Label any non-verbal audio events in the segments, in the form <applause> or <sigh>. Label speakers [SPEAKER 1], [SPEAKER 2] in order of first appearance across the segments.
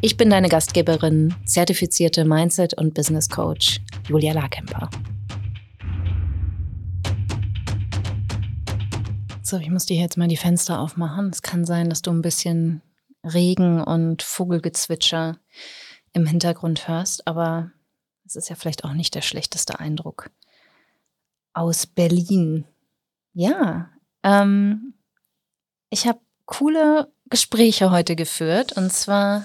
[SPEAKER 1] Ich bin deine Gastgeberin, zertifizierte Mindset- und Business Coach Julia Larkemper. So, ich muss dir jetzt mal die Fenster aufmachen. Es kann sein, dass du ein bisschen Regen und Vogelgezwitscher im Hintergrund hörst, aber es ist ja vielleicht auch nicht der schlechteste Eindruck. Aus Berlin. Ja, ähm, ich habe coole Gespräche heute geführt und zwar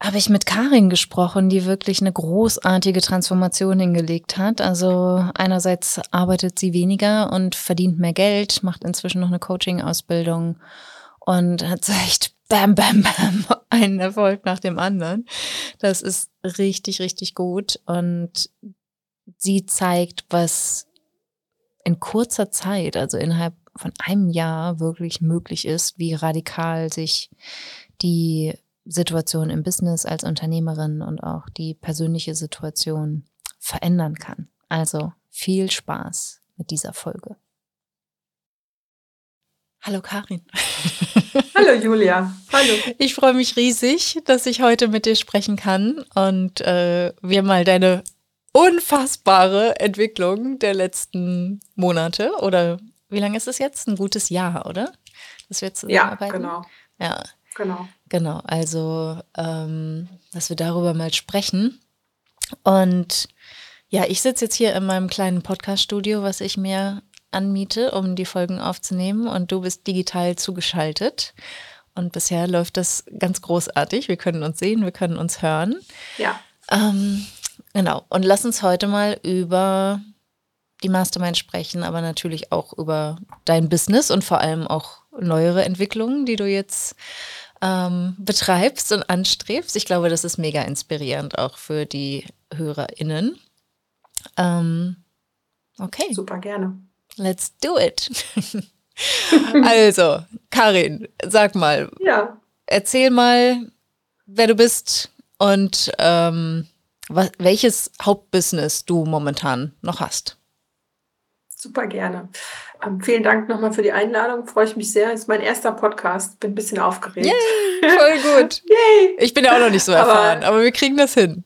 [SPEAKER 1] habe ich mit Karin gesprochen, die wirklich eine großartige Transformation hingelegt hat. Also einerseits arbeitet sie weniger und verdient mehr Geld, macht inzwischen noch eine Coaching-Ausbildung und hat so echt bam, bam, bam, <laughs> einen Erfolg nach dem anderen. Das ist richtig, richtig gut und sie zeigt, was in kurzer Zeit, also innerhalb von einem Jahr wirklich möglich ist, wie radikal sich die Situation im Business als Unternehmerin und auch die persönliche Situation verändern kann. Also viel Spaß mit dieser Folge. Hallo Karin. <laughs>
[SPEAKER 2] Hallo Julia. Hallo.
[SPEAKER 1] Ich freue mich riesig, dass ich heute mit dir sprechen kann und äh, wir mal deine unfassbare Entwicklung der letzten Monate oder wie lange ist es jetzt? Ein gutes Jahr, oder?
[SPEAKER 2] Dass wir zusammenarbeiten. Ja, genau.
[SPEAKER 1] Ja, Genau. Genau, also ähm, dass wir darüber mal sprechen. Und ja, ich sitze jetzt hier in meinem kleinen Podcast-Studio, was ich mir anmiete, um die Folgen aufzunehmen. Und du bist digital zugeschaltet. Und bisher läuft das ganz großartig. Wir können uns sehen, wir können uns hören.
[SPEAKER 2] Ja.
[SPEAKER 1] Ähm, genau. Und lass uns heute mal über die Mastermind sprechen, aber natürlich auch über dein Business und vor allem auch neuere Entwicklungen, die du jetzt ähm, betreibst und anstrebst. Ich glaube, das ist mega inspirierend auch für die HörerInnen. Ähm, okay.
[SPEAKER 2] Super gerne.
[SPEAKER 1] Let's do it. <laughs> also, Karin, sag mal.
[SPEAKER 2] Ja.
[SPEAKER 1] Erzähl mal, wer du bist und ähm, was, welches Hauptbusiness du momentan noch hast.
[SPEAKER 2] Super gerne. Ähm, vielen Dank nochmal für die Einladung. Freue ich mich sehr. Ist mein erster Podcast. Bin ein bisschen aufgeregt.
[SPEAKER 1] Yay, <laughs> voll gut. Yay. Ich bin ja auch noch nicht so erfahren, aber, aber wir kriegen das hin.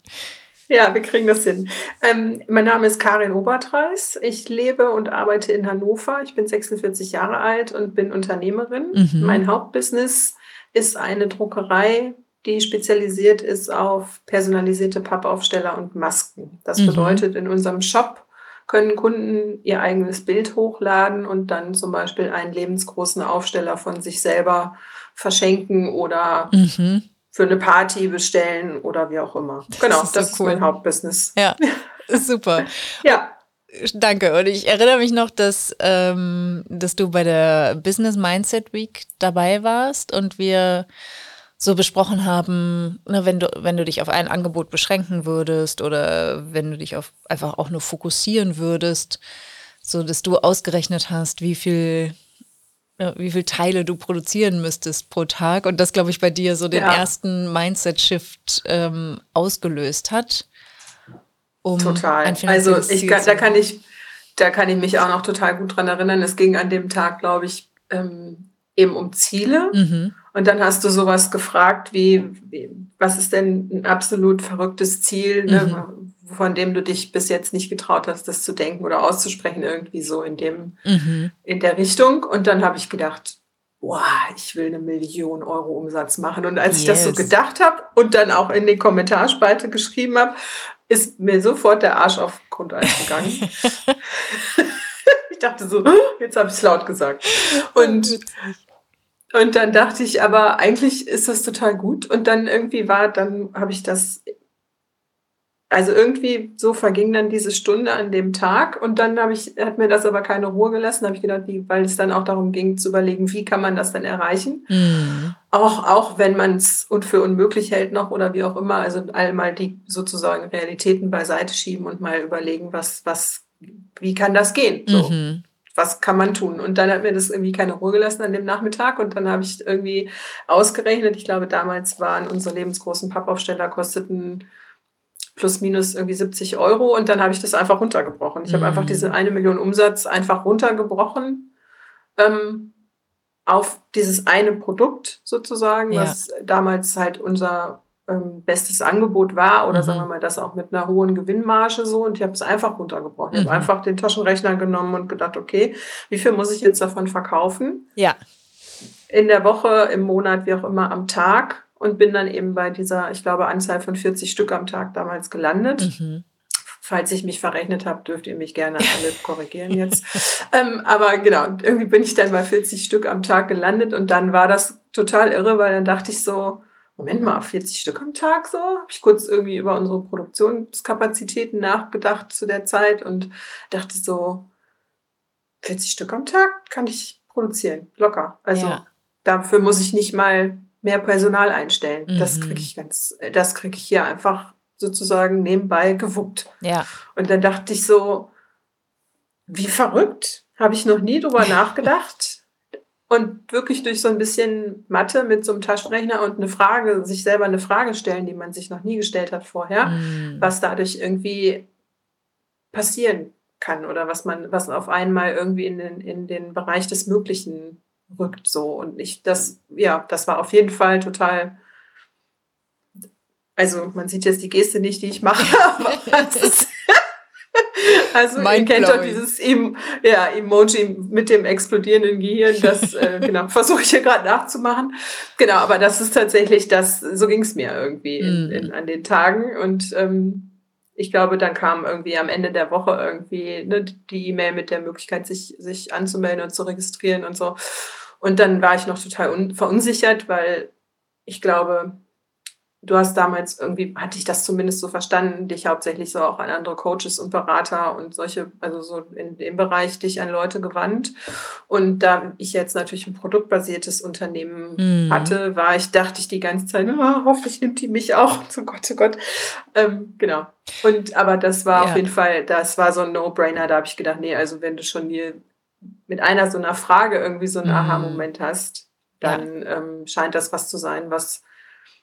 [SPEAKER 2] Ja, wir kriegen das hin. Ähm, mein Name ist Karin Obertreis. Ich lebe und arbeite in Hannover. Ich bin 46 Jahre alt und bin Unternehmerin. Mhm. Mein Hauptbusiness ist eine Druckerei, die spezialisiert ist auf personalisierte Pappaufsteller und Masken. Das mhm. bedeutet, in unserem Shop können Kunden ihr eigenes Bild hochladen und dann zum Beispiel einen lebensgroßen Aufsteller von sich selber verschenken oder mhm. für eine Party bestellen oder wie auch immer. Das genau, ist das so ist mein Hauptbusiness.
[SPEAKER 1] Ja, <laughs> super.
[SPEAKER 2] ja.
[SPEAKER 1] Danke. Und ich erinnere mich noch, dass, ähm, dass du bei der Business Mindset Week dabei warst und wir so besprochen haben, ne, wenn du, wenn du dich auf ein Angebot beschränken würdest oder wenn du dich auf einfach auch nur fokussieren würdest, so dass du ausgerechnet hast, wie viel wie viele Teile du produzieren müsstest pro Tag und das, glaube ich, bei dir so den ja. ersten Mindset-Shift ähm, ausgelöst hat.
[SPEAKER 2] Um total. also ich kann, da kann ich, da kann ich mich auch noch total gut dran erinnern. Es ging an dem Tag, glaube ich, ähm, eben um Ziele. Mhm. Und dann hast du sowas gefragt wie, was ist denn ein absolut verrücktes Ziel, ne, mhm. von dem du dich bis jetzt nicht getraut hast, das zu denken oder auszusprechen, irgendwie so in dem, mhm. in der Richtung. Und dann habe ich gedacht, boah, ich will eine Million Euro Umsatz machen. Und als yes. ich das so gedacht habe und dann auch in die Kommentarspalte geschrieben habe, ist mir sofort der Arsch auf Grundeis gegangen. <laughs> <laughs> ich dachte so, jetzt habe ich es laut gesagt. Und und dann dachte ich, aber eigentlich ist das total gut. Und dann irgendwie war, dann habe ich das also irgendwie so verging dann diese Stunde an dem Tag und dann habe ich, hat mir das aber keine Ruhe gelassen, habe ich gedacht, wie, weil es dann auch darum ging zu überlegen, wie kann man das dann erreichen. Mhm. Auch, auch wenn man es für unmöglich hält noch oder wie auch immer, also einmal die sozusagen Realitäten beiseite schieben und mal überlegen, was, was, wie kann das gehen? So. Mhm was kann man tun? Und dann hat mir das irgendwie keine Ruhe gelassen an dem Nachmittag und dann habe ich irgendwie ausgerechnet, ich glaube, damals waren unsere lebensgroßen Pappaufsteller kosteten plus minus irgendwie 70 Euro und dann habe ich das einfach runtergebrochen. Ich mhm. habe einfach diese mhm. eine Million Umsatz einfach runtergebrochen ähm, auf dieses eine Produkt sozusagen, ja. was damals halt unser ähm, bestes Angebot war oder mhm. sagen wir mal das auch mit einer hohen Gewinnmarge so und ich habe es einfach runtergebrochen. Ich habe mhm. einfach den Taschenrechner genommen und gedacht, okay, wie viel muss ich jetzt davon verkaufen?
[SPEAKER 1] Ja.
[SPEAKER 2] In der Woche, im Monat, wie auch immer, am Tag und bin dann eben bei dieser, ich glaube, Anzahl von 40 Stück am Tag damals gelandet. Mhm. Falls ich mich verrechnet habe, dürft ihr mich gerne alle <laughs> korrigieren jetzt. ähm, aber genau, irgendwie bin ich dann bei 40 Stück am Tag gelandet und dann war das total irre, weil dann dachte ich so, Moment mal, 40 Stück am Tag so? Habe ich kurz irgendwie über unsere Produktionskapazitäten nachgedacht zu der Zeit und dachte so, 40 Stück am Tag kann ich produzieren, locker. Also ja. dafür muss ich nicht mal mehr Personal einstellen. Mhm. Das kriege ich ganz, das kriege ich hier einfach sozusagen nebenbei gewuppt.
[SPEAKER 1] Ja.
[SPEAKER 2] Und dann dachte ich so, wie verrückt, habe ich noch nie drüber <laughs> nachgedacht. Und wirklich durch so ein bisschen Mathe mit so einem Taschenrechner und eine Frage, sich selber eine Frage stellen, die man sich noch nie gestellt hat vorher, mhm. was dadurch irgendwie passieren kann oder was man, was auf einmal irgendwie in den, in den Bereich des Möglichen rückt so. Und ich, das, ja, das war auf jeden Fall total. Also man sieht jetzt die Geste nicht, die ich mache, <laughs> aber ist, also ihr kennt doch dieses em ja, Emoji mit dem explodierenden Gehirn, das <laughs> äh, genau, versuche ich hier gerade nachzumachen. Genau, aber das ist tatsächlich das, so ging es mir irgendwie in, mm. in, an den Tagen. Und ähm, ich glaube, dann kam irgendwie am Ende der Woche irgendwie ne, die E-Mail mit der Möglichkeit, sich, sich anzumelden und zu registrieren und so. Und dann war ich noch total verunsichert, weil ich glaube, du hast damals irgendwie, hatte ich das zumindest so verstanden, dich hauptsächlich so auch an andere Coaches und Berater und solche, also so in dem Bereich dich an Leute gewandt. Und da ich jetzt natürlich ein produktbasiertes Unternehmen mhm. hatte, war ich, dachte ich die ganze Zeit, oh, hoffentlich nimmt die mich auch. <laughs> Zu Gott, zu Gott. Ähm, genau. Und aber das war ja. auf jeden Fall, das war so ein No-Brainer. Da habe ich gedacht, nee, also wenn du schon hier mit einer so einer Frage irgendwie so einen mhm. Aha-Moment hast, dann ja. ähm, scheint das was zu sein, was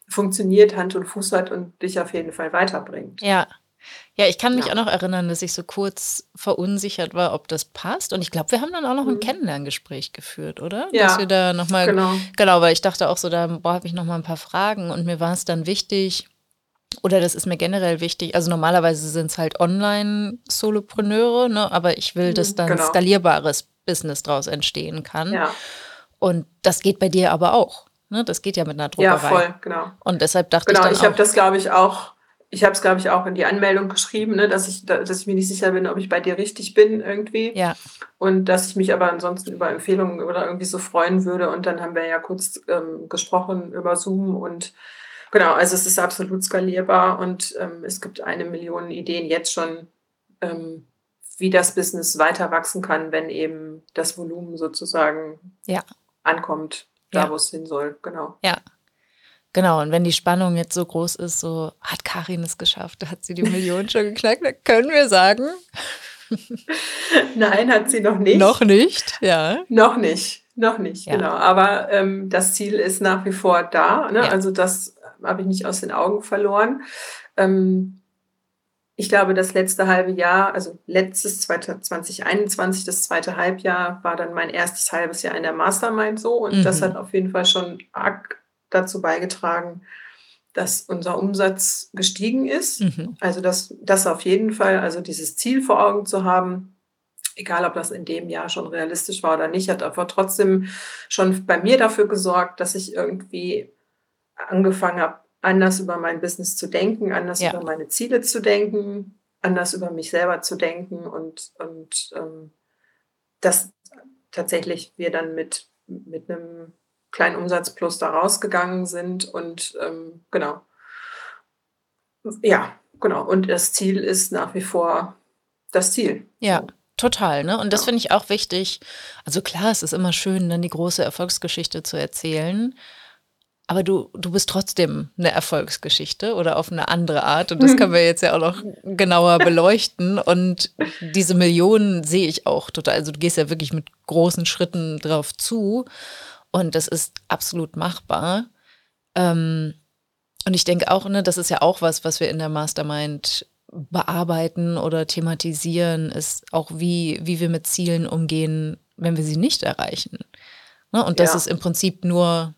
[SPEAKER 2] funktioniert, Hand und Fuß hat und dich auf jeden Fall weiterbringt.
[SPEAKER 1] Ja. Ja, ich kann mich ja. auch noch erinnern, dass ich so kurz verunsichert war, ob das passt. Und ich glaube, wir haben dann auch noch ein mhm. Kennenlerngespräch geführt, oder?
[SPEAKER 2] Ja.
[SPEAKER 1] Dass wir da nochmal,
[SPEAKER 2] genau.
[SPEAKER 1] genau, weil ich dachte auch so, da habe ich nochmal ein paar Fragen und mir war es dann wichtig, oder das ist mir generell wichtig. Also normalerweise sind es halt Online-Solopreneure, ne? aber ich will, dass mhm, dann genau. skalierbares Business draus entstehen kann.
[SPEAKER 2] Ja.
[SPEAKER 1] Und das geht bei dir aber auch. Ne? Das geht ja mit einer Druckerei.
[SPEAKER 2] Ja, voll, genau.
[SPEAKER 1] Und deshalb dachte
[SPEAKER 2] genau,
[SPEAKER 1] ich dann
[SPEAKER 2] ich habe das, glaube ich, auch, ich habe es, glaube ich, auch in die Anmeldung geschrieben, ne, dass, ich, dass ich mir nicht sicher bin, ob ich bei dir richtig bin irgendwie.
[SPEAKER 1] Ja.
[SPEAKER 2] Und dass ich mich aber ansonsten über Empfehlungen oder irgendwie so freuen würde. Und dann haben wir ja kurz ähm, gesprochen über Zoom und Genau, also es ist absolut skalierbar und ähm, es gibt eine Million Ideen jetzt schon, ähm, wie das Business weiter wachsen kann, wenn eben das Volumen sozusagen
[SPEAKER 1] ja.
[SPEAKER 2] ankommt, da
[SPEAKER 1] ja.
[SPEAKER 2] wo es hin soll. Genau.
[SPEAKER 1] Ja. Genau, und wenn die Spannung jetzt so groß ist, so hat Karin es geschafft, hat sie die Million schon geknackt, dann <laughs> können wir sagen.
[SPEAKER 2] Nein, hat sie noch nicht.
[SPEAKER 1] Noch nicht, ja.
[SPEAKER 2] Noch nicht, noch nicht, ja. genau. Aber ähm, das Ziel ist nach wie vor da. Ne? Ja. Also das habe ich nicht aus den Augen verloren. Ähm, ich glaube, das letzte halbe Jahr, also letztes 2021, das zweite Halbjahr, war dann mein erstes halbes Jahr in der Mastermind so. Und mhm. das hat auf jeden Fall schon arg dazu beigetragen, dass unser Umsatz gestiegen ist. Mhm. Also das, das auf jeden Fall, also dieses Ziel vor Augen zu haben, egal ob das in dem Jahr schon realistisch war oder nicht, hat aber trotzdem schon bei mir dafür gesorgt, dass ich irgendwie angefangen habe, anders über mein Business zu denken, anders ja. über meine Ziele zu denken, anders über mich selber zu denken und, und ähm, dass tatsächlich wir dann mit, mit einem kleinen Umsatzplus da rausgegangen sind und ähm, genau. Ja, genau, und das Ziel ist nach wie vor das Ziel.
[SPEAKER 1] Ja. Total, ne? Und das finde ich auch wichtig. Also klar, es ist immer schön, dann die große Erfolgsgeschichte zu erzählen. Aber du, du bist trotzdem eine Erfolgsgeschichte oder auf eine andere Art. Und das können wir jetzt ja auch noch genauer <laughs> beleuchten. Und diese Millionen sehe ich auch total. Also du gehst ja wirklich mit großen Schritten drauf zu. Und das ist absolut machbar. Ähm, und ich denke auch, ne, das ist ja auch was, was wir in der Mastermind bearbeiten oder thematisieren, ist auch, wie, wie wir mit Zielen umgehen, wenn wir sie nicht erreichen. Ne? Und das ja. ist im Prinzip nur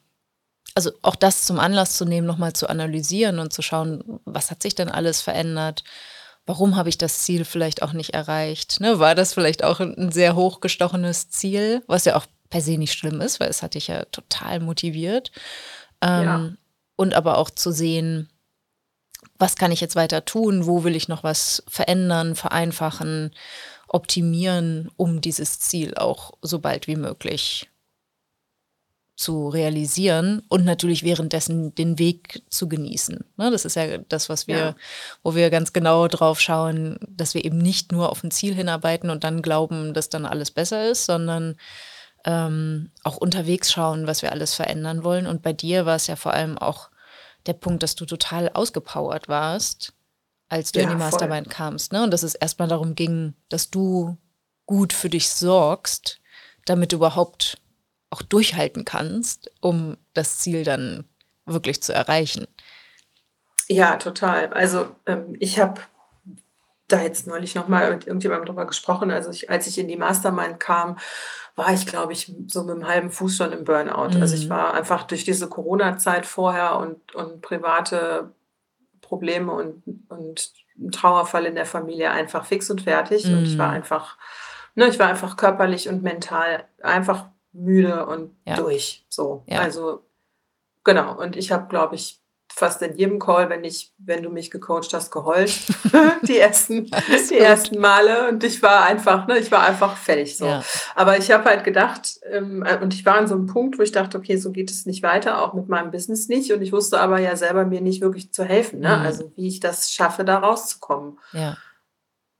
[SPEAKER 1] also auch das zum Anlass zu nehmen, nochmal zu analysieren und zu schauen, was hat sich denn alles verändert? Warum habe ich das Ziel vielleicht auch nicht erreicht? Ne, war das vielleicht auch ein sehr hochgestochenes Ziel, was ja auch per se nicht schlimm ist, weil es hat dich ja total motiviert. Ähm, ja. Und aber auch zu sehen, was kann ich jetzt weiter tun? Wo will ich noch was verändern, vereinfachen, optimieren, um dieses Ziel auch so bald wie möglich zu realisieren und natürlich währenddessen den Weg zu genießen. Ne, das ist ja das, was wir, ja. wo wir ganz genau drauf schauen, dass wir eben nicht nur auf ein Ziel hinarbeiten und dann glauben, dass dann alles besser ist, sondern ähm, auch unterwegs schauen, was wir alles verändern wollen. Und bei dir war es ja vor allem auch der Punkt, dass du total ausgepowert warst, als du ja, in die Mastermind voll. kamst. Ne? Und dass es erstmal darum ging, dass du gut für dich sorgst, damit du überhaupt auch durchhalten kannst, um das Ziel dann wirklich zu erreichen.
[SPEAKER 2] Ja, total. Also ähm, ich habe da jetzt neulich nochmal mit irgendjemandem drüber gesprochen. Also ich, als ich in die Mastermind kam, war ich, glaube ich, so mit einem halben Fuß schon im Burnout. Mhm. Also ich mhm. war einfach durch diese Corona-Zeit vorher und, und private Probleme und, und ein Trauerfall in der Familie einfach fix und fertig. Mhm. Und ich war mhm. einfach, ne, ich war einfach körperlich und mental einfach müde und ja. durch. So. Ja. Also genau. Und ich habe, glaube ich, fast in jedem Call, wenn ich, wenn du mich gecoacht hast, geheult. <laughs> <laughs> die ersten, <laughs> die ersten Male. Und ich war einfach, ne, ich war einfach fertig so. Ja. Aber ich habe halt gedacht, ähm, und ich war an so einem Punkt, wo ich dachte, okay, so geht es nicht weiter, auch mit meinem Business nicht. Und ich wusste aber ja selber mir nicht wirklich zu helfen, ne? Mhm. Also wie ich das schaffe, da rauszukommen. Ja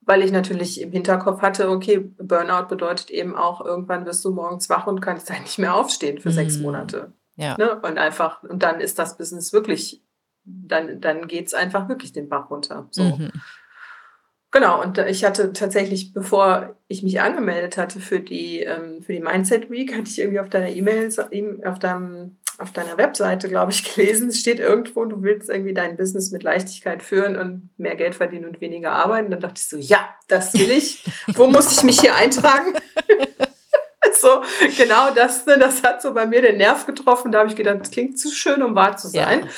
[SPEAKER 2] weil ich natürlich im Hinterkopf hatte, okay, Burnout bedeutet eben auch, irgendwann wirst du morgens wach und kannst halt nicht mehr aufstehen für mhm. sechs Monate. Ja. Ne? Und einfach, und dann ist das Business wirklich, dann, dann geht es einfach wirklich den Bach runter. So. Mhm. Genau, und ich hatte tatsächlich, bevor ich mich angemeldet hatte für die, ähm, für die Mindset Week, hatte ich irgendwie auf deiner E-Mail, auf deinem auf deiner Webseite, glaube ich, <laughs> gelesen. Es steht irgendwo, du willst irgendwie dein Business mit Leichtigkeit führen und mehr Geld verdienen und weniger arbeiten. Dann dachte ich so, ja, das will ich. <laughs> Wo muss ich mich hier eintragen? <laughs> so, genau das, ne, das hat so bei mir den Nerv getroffen. Da habe ich gedacht, das klingt zu schön, um wahr zu sein.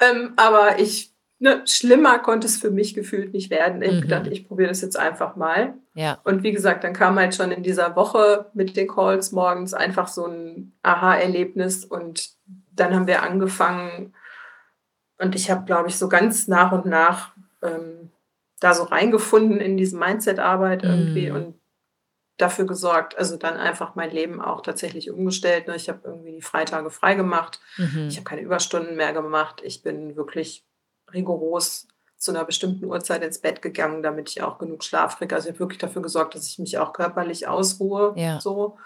[SPEAKER 2] Ja. Ähm, aber ich, ne, schlimmer konnte es für mich gefühlt nicht werden. Ich mhm. gedacht, ich probiere das jetzt einfach mal. Ja. Und wie gesagt, dann kam halt schon in dieser Woche mit den Calls morgens einfach so ein Aha-Erlebnis und dann haben wir angefangen und ich habe, glaube ich, so ganz nach und nach ähm, da so reingefunden in diese Mindset-Arbeit irgendwie mm. und dafür gesorgt, also dann einfach mein Leben auch tatsächlich umgestellt. Ne? Ich habe irgendwie die Freitage frei gemacht. Mhm. Ich habe keine Überstunden mehr gemacht. Ich bin wirklich rigoros zu einer bestimmten Uhrzeit ins Bett gegangen, damit ich auch genug Schlaf kriege. Also ich habe wirklich dafür gesorgt, dass ich mich auch körperlich ausruhe. Ja. So.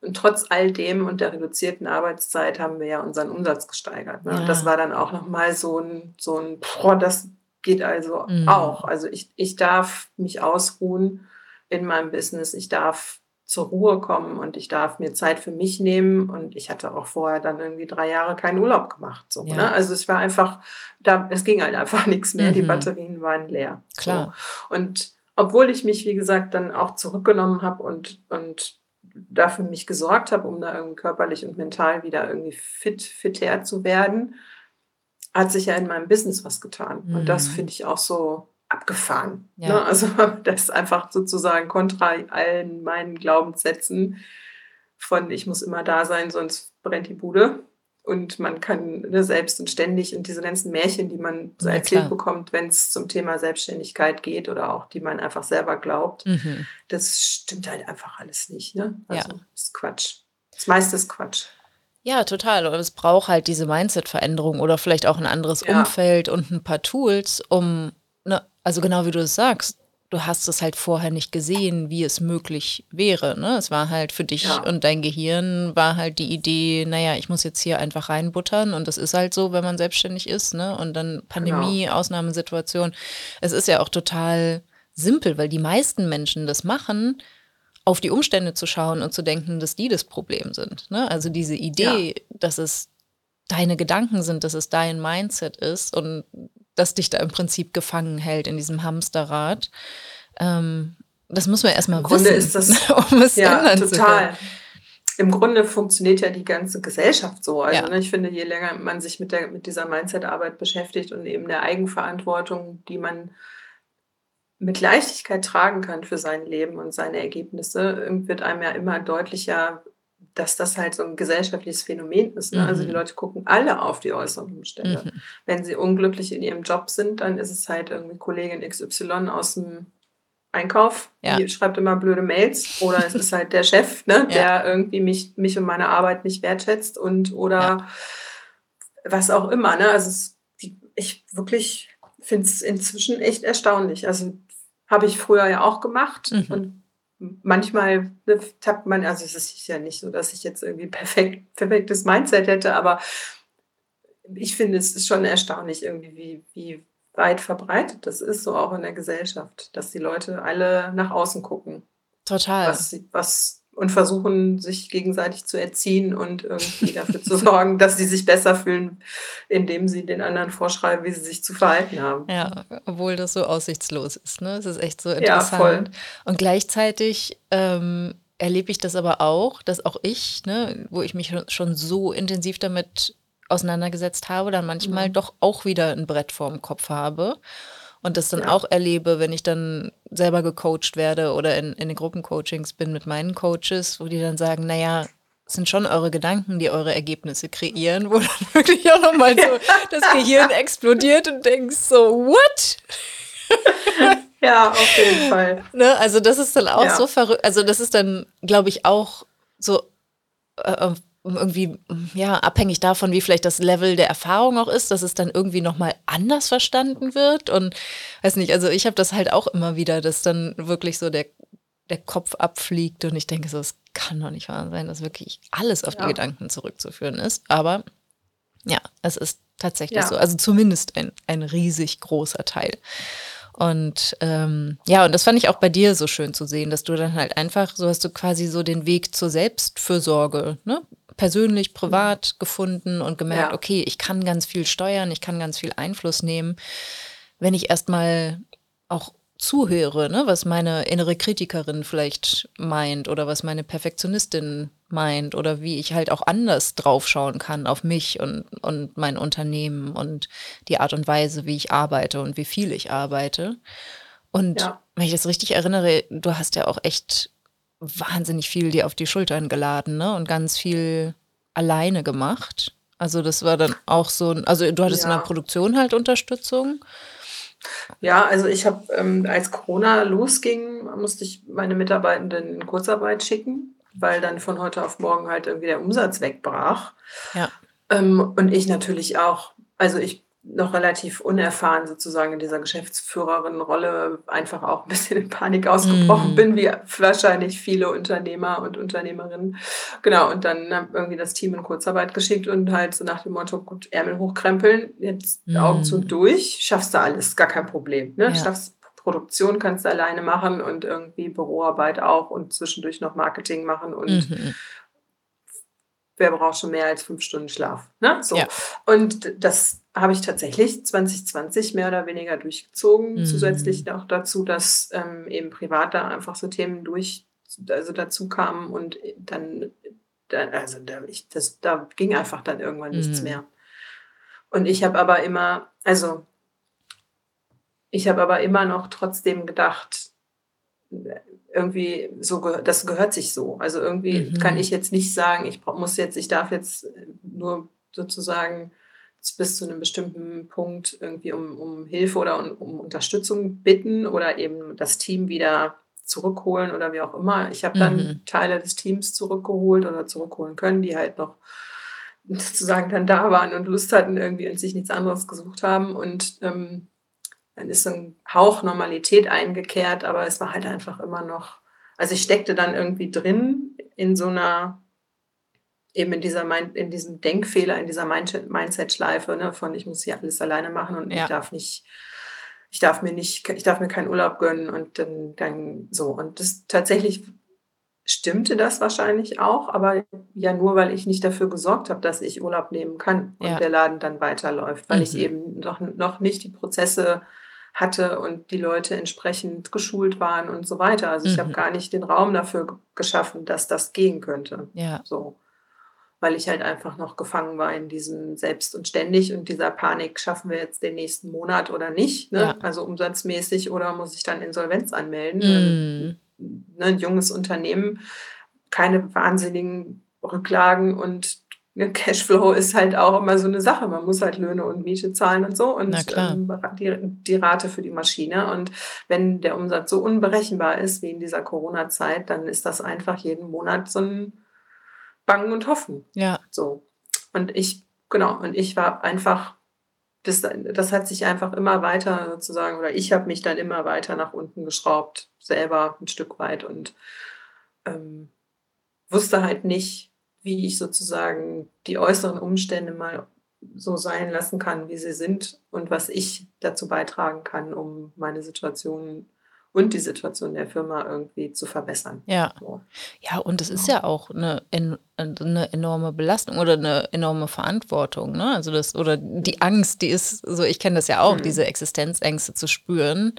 [SPEAKER 2] Und trotz all dem und der reduzierten Arbeitszeit haben wir ja unseren Umsatz gesteigert. Ne? Ja. Und das war dann auch nochmal so ein, so ein, boah, das geht also mhm. auch. Also ich, ich darf mich ausruhen in meinem Business. Ich darf zur Ruhe kommen und ich darf mir Zeit für mich nehmen. Und ich hatte auch vorher dann irgendwie drei Jahre keinen Urlaub gemacht. So, ja. ne? Also es war einfach, da, es ging halt einfach <laughs> nichts mehr. Mhm. Die Batterien waren leer. Klar. So. Und obwohl ich mich, wie gesagt, dann auch zurückgenommen habe und, und dafür mich gesorgt habe, um da irgendwie körperlich und mental wieder irgendwie fit, fitter zu werden, hat sich ja in meinem Business was getan. Mhm. Und das mhm. finde ich auch so abgefahren. Ja. Ne? Also <laughs> das ist einfach sozusagen kontra allen meinen Glaubenssätzen von ich muss immer da sein, sonst brennt die Bude und man kann ne, selbst und ständig und diese ganzen Märchen, die man so ja, erzählt klar. bekommt, wenn es zum Thema Selbstständigkeit geht oder auch die man einfach selber glaubt, mhm. das stimmt halt einfach alles nicht. Ne? Also ja. das ist Quatsch. Das meiste ist Quatsch.
[SPEAKER 1] Ja, total. Und es braucht halt diese Mindset-Veränderung oder vielleicht auch ein anderes ja. Umfeld und ein paar Tools, um ne, also genau wie du es sagst, du hast es halt vorher nicht gesehen, wie es möglich wäre. Ne? Es war halt für dich ja. und dein Gehirn war halt die Idee, naja, ich muss jetzt hier einfach reinbuttern und das ist halt so, wenn man selbstständig ist, ne? Und dann Pandemie, genau. Ausnahmesituation. Es ist ja auch total simpel, weil die meisten Menschen das machen, auf die Umstände zu schauen und zu denken, dass die das Problem sind. Ne? Also diese Idee, ja. dass es deine Gedanken sind, dass es dein Mindset ist und das dich da im Prinzip gefangen hält in diesem Hamsterrad. Ähm, das muss man erstmal wissen, ist das, <laughs>
[SPEAKER 2] um es ja, ändern total. zu können. Im Grunde funktioniert ja die ganze Gesellschaft so. Also ja. ne, ich finde, je länger man sich mit, der, mit dieser Mindset-Arbeit beschäftigt und eben der Eigenverantwortung, die man mit Leichtigkeit tragen kann für sein Leben und seine Ergebnisse, wird einem ja immer deutlicher, dass das halt so ein gesellschaftliches Phänomen ist. Ne? Mhm. Also die mhm. Leute gucken alle auf die äußeren Umstände. Mhm. Wenn sie unglücklich in ihrem Job sind, dann ist es halt irgendwie Kollegin XY aus dem Einkauf, ja. die schreibt immer blöde Mails oder es ist halt der Chef, ne, <laughs> ja. der irgendwie mich, mich und meine Arbeit nicht wertschätzt und oder ja. was auch immer. Ne? Also es, ich wirklich finde es inzwischen echt erstaunlich. Also habe ich früher ja auch gemacht mhm. und manchmal ne, tappt man, also es ist ja nicht so, dass ich jetzt irgendwie perfekt, perfektes Mindset hätte, aber ich finde, es ist schon erstaunlich irgendwie, wie, wie weit verbreitet das ist, so auch in der Gesellschaft, dass die Leute alle nach außen gucken. Total. Was, was und versuchen, sich gegenseitig zu erziehen und irgendwie dafür zu <laughs> sorgen, dass sie sich besser fühlen, indem sie den anderen vorschreiben, wie sie sich zu verhalten haben.
[SPEAKER 1] Ja, obwohl das so aussichtslos ist. Ne? Es ist echt so interessant. Ja, voll. Und gleichzeitig ähm, erlebe ich das aber auch, dass auch ich, ne, wo ich mich schon so intensiv damit auseinandergesetzt habe, dann manchmal mhm. doch auch wieder ein Brett vorm Kopf habe und das dann ja. auch erlebe, wenn ich dann selber gecoacht werde oder in, in den Gruppencoachings bin mit meinen Coaches, wo die dann sagen, naja, es sind schon eure Gedanken, die eure Ergebnisse kreieren, wo <laughs> dann wirklich auch nochmal so das Gehirn <laughs> explodiert und denkst so, what? <laughs>
[SPEAKER 2] Ja, auf jeden Fall.
[SPEAKER 1] Ne? Also das ist dann auch ja. so verrückt, also das ist dann, glaube ich, auch so äh, äh irgendwie ja abhängig davon, wie vielleicht das Level der Erfahrung auch ist, dass es dann irgendwie noch mal anders verstanden wird und weiß nicht, also ich habe das halt auch immer wieder, dass dann wirklich so der der Kopf abfliegt und ich denke so, es kann doch nicht wahr sein, dass wirklich alles auf ja. die Gedanken zurückzuführen ist, aber ja, es ist tatsächlich ja. so, also zumindest ein ein riesig großer Teil. Und ähm, ja, und das fand ich auch bei dir so schön zu sehen, dass du dann halt einfach, so hast du quasi so den Weg zur Selbstfürsorge, ne? Persönlich, privat gefunden und gemerkt, ja. okay, ich kann ganz viel steuern, ich kann ganz viel Einfluss nehmen, wenn ich erstmal auch zuhöre, ne, was meine innere Kritikerin vielleicht meint oder was meine Perfektionistin meint oder wie ich halt auch anders draufschauen kann auf mich und, und mein Unternehmen und die Art und Weise, wie ich arbeite und wie viel ich arbeite. Und ja. wenn ich das richtig erinnere, du hast ja auch echt wahnsinnig viel dir auf die Schultern geladen ne? und ganz viel alleine gemacht. Also das war dann auch so, also du hattest ja. in der Produktion halt Unterstützung.
[SPEAKER 2] Ja, also ich habe, ähm, als Corona losging, musste ich meine Mitarbeitenden in Kurzarbeit schicken, weil dann von heute auf morgen halt irgendwie der Umsatz wegbrach. Ja. Ähm, und ich natürlich auch. Also ich noch relativ unerfahren sozusagen in dieser Geschäftsführerin-Rolle einfach auch ein bisschen in Panik ausgebrochen mm. bin, wie wahrscheinlich viele Unternehmer und Unternehmerinnen. Genau, und dann irgendwie das Team in Kurzarbeit geschickt und halt so nach dem Motto, gut, Ärmel hochkrempeln, jetzt mm. Augen zu durch, schaffst du alles, gar kein Problem. Ne? Ja. Schaffst Produktion kannst du alleine machen und irgendwie Büroarbeit auch und zwischendurch noch Marketing machen und mhm. Wer braucht schon mehr als fünf Stunden Schlaf? Ne? So. Ja. Und das habe ich tatsächlich 2020 mehr oder weniger durchgezogen. Mhm. Zusätzlich noch dazu, dass ähm, eben privat da einfach so Themen durch, also dazu kamen und dann, dann also da, ich, das, da ging einfach dann irgendwann nichts mhm. mehr. Und ich habe aber immer, also ich habe aber immer noch trotzdem gedacht, irgendwie so, das gehört sich so. Also irgendwie mhm. kann ich jetzt nicht sagen, ich muss jetzt, ich darf jetzt nur sozusagen bis zu einem bestimmten Punkt irgendwie um, um Hilfe oder um, um Unterstützung bitten oder eben das Team wieder zurückholen oder wie auch immer. Ich habe dann mhm. Teile des Teams zurückgeholt oder zurückholen können, die halt noch sozusagen dann da waren und Lust hatten irgendwie und sich nichts anderes gesucht haben. Und ähm, dann ist so ein Hauch Normalität eingekehrt, aber es war halt einfach immer noch, also ich steckte dann irgendwie drin in so einer, eben in dieser, in diesem Denkfehler, in dieser Mindset-Schleife, ne, von ich muss hier alles alleine machen und ja. ich darf nicht, ich darf mir nicht, ich darf mir keinen Urlaub gönnen und dann, dann so. Und das tatsächlich stimmte das wahrscheinlich auch, aber ja nur, weil ich nicht dafür gesorgt habe, dass ich Urlaub nehmen kann und ja. der Laden dann weiterläuft, weil mhm. ich eben noch, noch nicht die Prozesse hatte und die Leute entsprechend geschult waren und so weiter. Also ich mhm. habe gar nicht den Raum dafür geschaffen, dass das gehen könnte. Ja. So. Weil ich halt einfach noch gefangen war in diesem Selbst und ständig und dieser Panik, schaffen wir jetzt den nächsten Monat oder nicht? Ne? Ja. Also umsatzmäßig oder muss ich dann Insolvenz anmelden? Mhm ne, ein junges Unternehmen, keine wahnsinnigen Rücklagen und Cashflow ist halt auch immer so eine Sache. Man muss halt Löhne und Miete zahlen und so und ähm, die, die, Rate für die Maschine. Und wenn der Umsatz so unberechenbar ist wie in dieser Corona-Zeit, dann ist das einfach jeden Monat so ein Bangen und Hoffen. Ja. So. Und ich, genau, und ich war einfach das, das hat sich einfach immer weiter sozusagen, oder ich habe mich dann immer weiter nach unten geschraubt, selber ein Stück weit und ähm, wusste halt nicht, wie ich sozusagen die äußeren Umstände mal so sein lassen kann, wie sie sind und was ich dazu beitragen kann, um meine Situation und die Situation der Firma irgendwie zu verbessern.
[SPEAKER 1] Ja. So. Ja, und es ist ja auch eine, eine enorme Belastung oder eine enorme Verantwortung, ne? Also das, oder die Angst, die ist, so ich kenne das ja auch, mhm. diese Existenzängste zu spüren.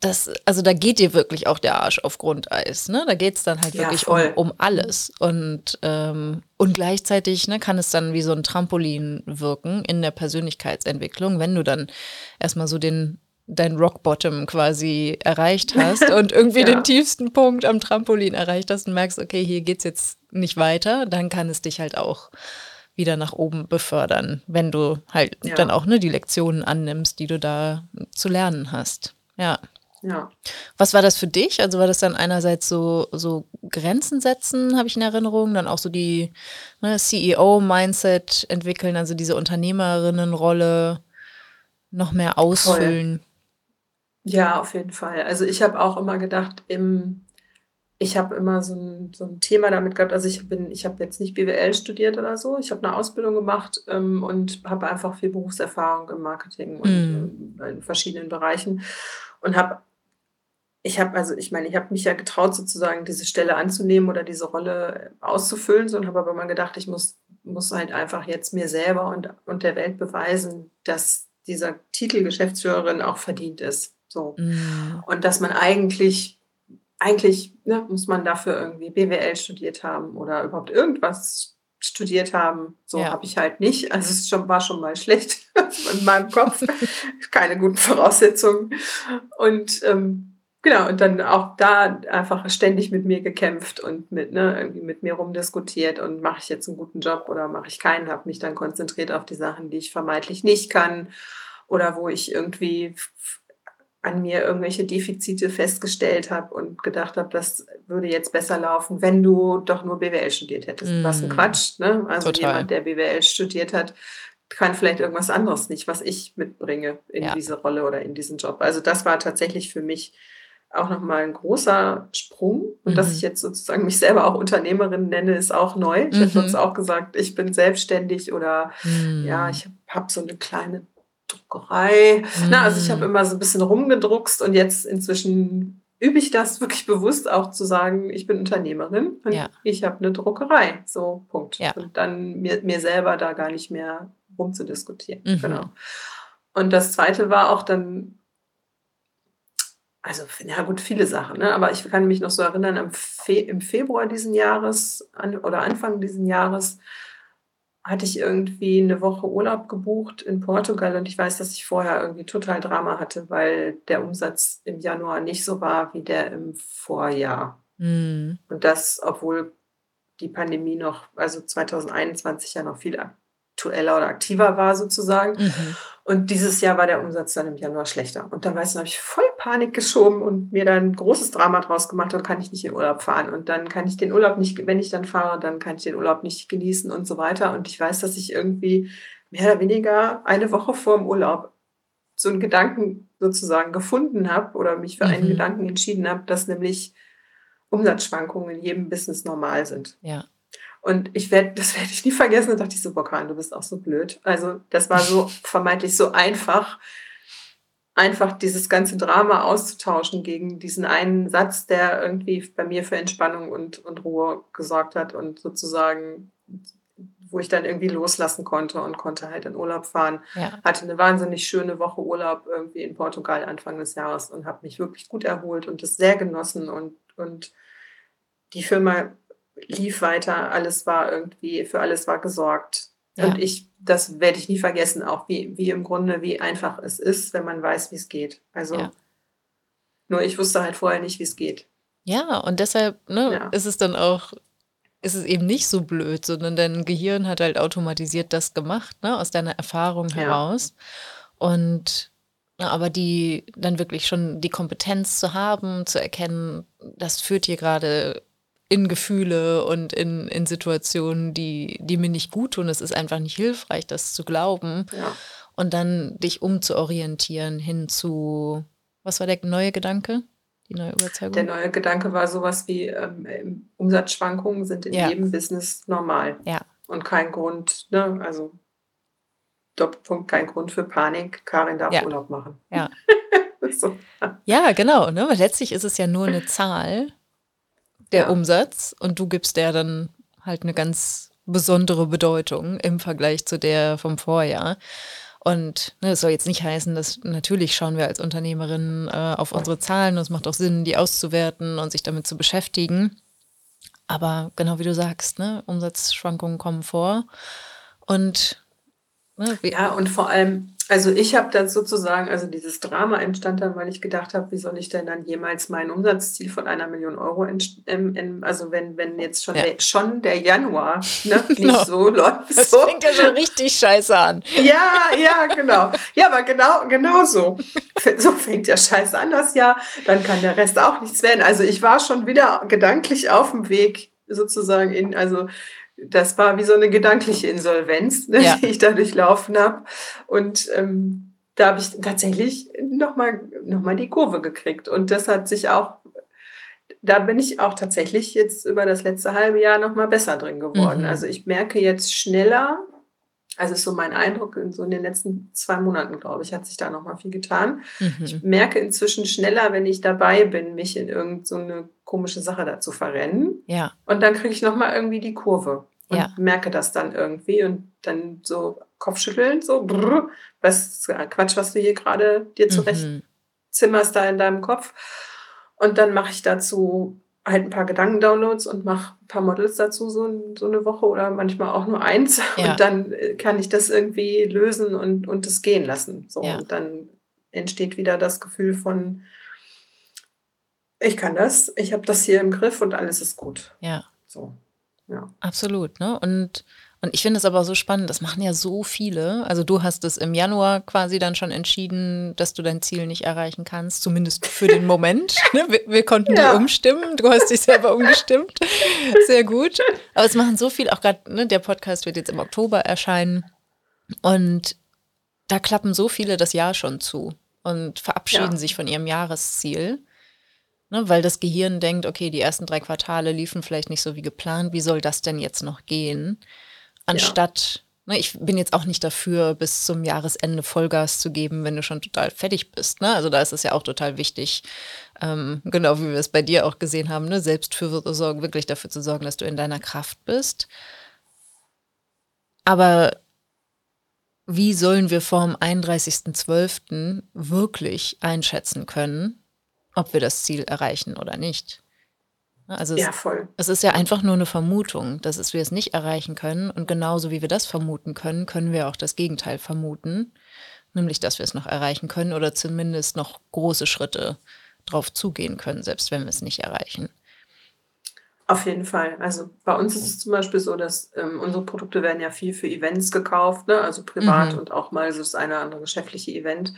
[SPEAKER 1] Das, also da geht dir wirklich auch der Arsch auf Grundeis, ne? Da geht es dann halt ja, wirklich um, um, alles. Und, ähm, und gleichzeitig ne, kann es dann wie so ein Trampolin wirken in der Persönlichkeitsentwicklung, wenn du dann erstmal so den dein Rock Bottom quasi erreicht hast <laughs> und irgendwie ja. den tiefsten Punkt am Trampolin erreicht hast und merkst, okay, hier geht's jetzt nicht weiter, dann kann es dich halt auch wieder nach oben befördern, wenn du halt ja. dann auch ne, die Lektionen annimmst, die du da zu lernen hast. Ja. Ja. Was war das für dich? Also war das dann einerseits so, so Grenzen setzen, habe ich in Erinnerung, dann auch so die ne, CEO-Mindset entwickeln, also diese Unternehmerinnenrolle noch mehr ausfüllen. Voll.
[SPEAKER 2] Ja, auf jeden Fall. Also ich habe auch immer gedacht, im, ich habe immer so ein, so ein Thema damit gehabt. Also ich bin, ich habe jetzt nicht BWL studiert oder so. Ich habe eine Ausbildung gemacht ähm, und habe einfach viel Berufserfahrung im Marketing und mm. in verschiedenen Bereichen und habe ich habe also, ich meine, ich habe mich ja getraut, sozusagen diese Stelle anzunehmen oder diese Rolle auszufüllen, so, und habe aber immer gedacht, ich muss, muss halt einfach jetzt mir selber und, und der Welt beweisen, dass dieser Titel Geschäftsführerin auch verdient ist. So. Mhm. Und dass man eigentlich, eigentlich ne, muss man dafür irgendwie BWL studiert haben oder überhaupt irgendwas studiert haben. So ja. habe ich halt nicht. Also es schon, war schon mal schlecht <laughs> in meinem Kopf. Keine guten Voraussetzungen. Und ähm, Genau, und dann auch da einfach ständig mit mir gekämpft und mit, ne, irgendwie mit mir rumdiskutiert und mache ich jetzt einen guten Job oder mache ich keinen, habe mich dann konzentriert auf die Sachen, die ich vermeintlich nicht kann oder wo ich irgendwie an mir irgendwelche Defizite festgestellt habe und gedacht habe, das würde jetzt besser laufen, wenn du doch nur BWL studiert hättest. Mm. Was ein Quatsch, ne? Also Total. jemand, der BWL studiert hat, kann vielleicht irgendwas anderes nicht, was ich mitbringe in ja. diese Rolle oder in diesen Job. Also das war tatsächlich für mich auch nochmal ein großer Sprung. Und mhm. dass ich jetzt sozusagen mich selber auch Unternehmerin nenne, ist auch neu. Ich mhm. habe uns auch gesagt, ich bin selbstständig oder mhm. ja, ich habe hab so eine kleine Druckerei. Mhm. Na, also ich habe mm. immer so ein bisschen rumgedruckst und jetzt inzwischen übe ich das wirklich bewusst auch zu sagen, ich bin Unternehmerin und ja. ich habe eine Druckerei. So, Punkt. Ja. Und dann mir, mir selber da gar nicht mehr rumzudiskutieren. Mhm. Genau. Und das zweite war auch dann, also ja gut, viele Sachen, ne? aber ich kann mich noch so erinnern, im, Fe im Februar diesen Jahres an, oder Anfang diesen Jahres hatte ich irgendwie eine Woche Urlaub gebucht in Portugal und ich weiß, dass ich vorher irgendwie total Drama hatte, weil der Umsatz im Januar nicht so war wie der im Vorjahr. Mhm. Und das, obwohl die Pandemie noch, also 2021 ja noch viel aktueller oder aktiver war sozusagen. Mhm. Und dieses Jahr war der Umsatz dann im Januar schlechter. Und dann weiß ich, habe ich voll Panik geschoben und mir dann ein großes Drama draus gemacht und kann ich nicht in Urlaub fahren. Und dann kann ich den Urlaub nicht, wenn ich dann fahre, dann kann ich den Urlaub nicht genießen und so weiter. Und ich weiß, dass ich irgendwie mehr oder weniger eine Woche vor dem Urlaub so einen Gedanken sozusagen gefunden habe oder mich für einen mhm. Gedanken entschieden habe, dass nämlich Umsatzschwankungen in jedem Business normal sind.
[SPEAKER 1] Ja.
[SPEAKER 2] Und ich werde, das werde ich nie vergessen, da dachte ich so, Bokan, du bist auch so blöd. Also das war so <laughs> vermeintlich so einfach, einfach dieses ganze Drama auszutauschen gegen diesen einen Satz, der irgendwie bei mir für Entspannung und, und Ruhe gesorgt hat und sozusagen, wo ich dann irgendwie loslassen konnte und konnte halt in Urlaub fahren. Ja. Hatte eine wahnsinnig schöne Woche Urlaub irgendwie in Portugal Anfang des Jahres und habe mich wirklich gut erholt und das sehr genossen und, und die Firma lief weiter, alles war irgendwie, für alles war gesorgt. Ja. Und ich, das werde ich nie vergessen, auch wie, wie im Grunde, wie einfach es ist, wenn man weiß, wie es geht. Also ja. nur ich wusste halt vorher nicht, wie es geht.
[SPEAKER 1] Ja, und deshalb ne, ja. ist es dann auch, ist es eben nicht so blöd, sondern dein Gehirn hat halt automatisiert das gemacht, ne, aus deiner Erfahrung heraus. Und aber die dann wirklich schon die Kompetenz zu haben, zu erkennen, das führt hier gerade in Gefühle und in, in Situationen, die, die mir nicht gut tun. Es ist einfach nicht hilfreich, das zu glauben.
[SPEAKER 2] Ja.
[SPEAKER 1] Und dann dich umzuorientieren hin zu, was war der neue Gedanke? Die neue Überzeugung?
[SPEAKER 2] Der neue Gedanke war sowas wie, ähm, Umsatzschwankungen sind in ja. jedem Business normal.
[SPEAKER 1] Ja.
[SPEAKER 2] Und kein Grund, ne, also Doppelpunkt, kein Grund für Panik. Karin darf ja. Urlaub machen.
[SPEAKER 1] Ja. <laughs> so. Ja, genau. Ne? Letztlich ist es ja nur eine Zahl der ja. Umsatz und du gibst der dann halt eine ganz besondere Bedeutung im Vergleich zu der vom Vorjahr. Und ne, das soll jetzt nicht heißen, dass natürlich schauen wir als Unternehmerin äh, auf unsere Zahlen und es macht auch Sinn, die auszuwerten und sich damit zu beschäftigen. Aber genau wie du sagst, ne, Umsatzschwankungen kommen vor. Und
[SPEAKER 2] ne, ja, und vor allem also ich habe dann sozusagen, also dieses Drama entstand dann, weil ich gedacht habe, wie soll ich denn dann jemals mein Umsatzziel von einer Million Euro, in, in, also wenn, wenn jetzt schon, ja. der, schon der Januar ne, <laughs> nicht genau. so läuft.
[SPEAKER 1] Das
[SPEAKER 2] so.
[SPEAKER 1] fängt ja schon richtig scheiße an.
[SPEAKER 2] Ja, ja, genau. Ja, aber genau, genau so. So fängt der Scheiße an das Jahr, dann kann der Rest auch nichts werden. Also ich war schon wieder gedanklich auf dem Weg sozusagen in, also das war wie so eine gedankliche Insolvenz, ne, ja. die ich da durchlaufen habe. Und ähm, da habe ich tatsächlich nochmal noch mal die Kurve gekriegt. Und das hat sich auch, da bin ich auch tatsächlich jetzt über das letzte halbe Jahr nochmal besser drin geworden. Mhm. Also ich merke jetzt schneller, also ist so mein Eindruck, in so in den letzten zwei Monaten, glaube ich, hat sich da nochmal viel getan. Mhm. Ich merke inzwischen schneller, wenn ich dabei bin, mich in irgendeine so komische Sache da zu verrennen.
[SPEAKER 1] Ja.
[SPEAKER 2] Und dann kriege ich nochmal irgendwie die Kurve. Und ja. merke das dann irgendwie und dann so Kopfschütteln, so, brr, was Quatsch, was du hier gerade dir zurecht mhm. zimmerst da in deinem Kopf. Und dann mache ich dazu halt ein paar Gedankendownloads und mache ein paar Models dazu so, so eine Woche oder manchmal auch nur eins. <laughs> Ja. Und dann äh, kann ich das irgendwie lösen und, und es gehen lassen. So, ja. Und dann entsteht wieder das Gefühl von, ich kann das, ich habe das hier im Griff und alles ist gut.
[SPEAKER 1] Ja.
[SPEAKER 2] So, ja.
[SPEAKER 1] Absolut, ne? Und und ich finde es aber so spannend, das machen ja so viele. Also du hast es im Januar quasi dann schon entschieden, dass du dein Ziel nicht erreichen kannst, zumindest für den Moment. <laughs> Ne? Wir, wir, konnten ja. dir umstimmen, du hast dich selber umgestimmt. Sehr gut. Aber es machen so viele, auch gerade, ne, der Podcast wird jetzt im Oktober erscheinen. Und da klappen so viele das Jahr schon zu und verabschieden ja. sich von ihrem Jahresziel. Ne, weil das Gehirn denkt, okay, die ersten drei Quartale liefen vielleicht nicht so wie geplant, wie soll das denn jetzt noch gehen? Anstatt, ja. ne, ich bin jetzt auch nicht dafür, bis zum Jahresende Vollgas zu geben, wenn du schon total fertig bist. Ne? Also da ist es ja auch total wichtig, ähm, genau wie wir es bei dir auch gesehen haben, ne? selbst für Sorgen, wirklich dafür zu sorgen, dass du in deiner Kraft bist. Aber wie sollen wir vom 31.12. wirklich einschätzen können, ob wir das Ziel erreichen oder nicht? Also
[SPEAKER 2] ja,
[SPEAKER 1] es, es, ist ja einfach nur eine Vermutung, dass es, wir es nicht erreichen können. Und genauso wie wir das vermuten können, können wir auch das Gegenteil vermuten. Nämlich, dass wir es noch erreichen können oder zumindest noch große Schritte drauf zugehen können, selbst wenn wir es nicht erreichen.
[SPEAKER 2] Auf jeden Fall. Also bei uns ist es zum Beispiel so, dass ähm, unsere Produkte werden ja viel für Events gekauft, ne? also privat mhm. und auch mal so das eine oder andere geschäftliche Event.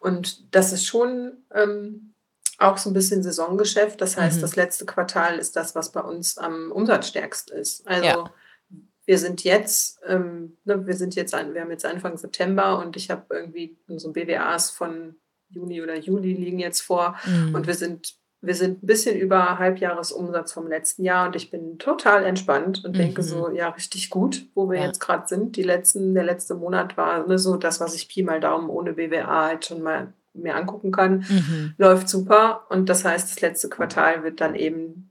[SPEAKER 2] Und das ist schon ähm, auch so ein bisschen Saisongeschäft. Das heißt, mhm. das letzte Quartal ist das, was bei uns am umsatzstärkst ist. Also ja. wir sind jetzt, ähm, ne, wir sind jetzt, wir haben jetzt Anfang September und ich habe irgendwie so BWAs von Juni oder Juli liegen jetzt vor mhm. und wir sind wir sind ein bisschen über Halbjahresumsatz vom letzten Jahr und ich bin total entspannt und mhm. denke so, ja, richtig gut, wo wir ja. jetzt gerade sind. Die letzten, der letzte Monat war ne, so das, was ich Pi mal Daumen ohne BWA halt schon mal mir angucken kann, mhm. läuft super. Und das heißt, das letzte Quartal wird dann eben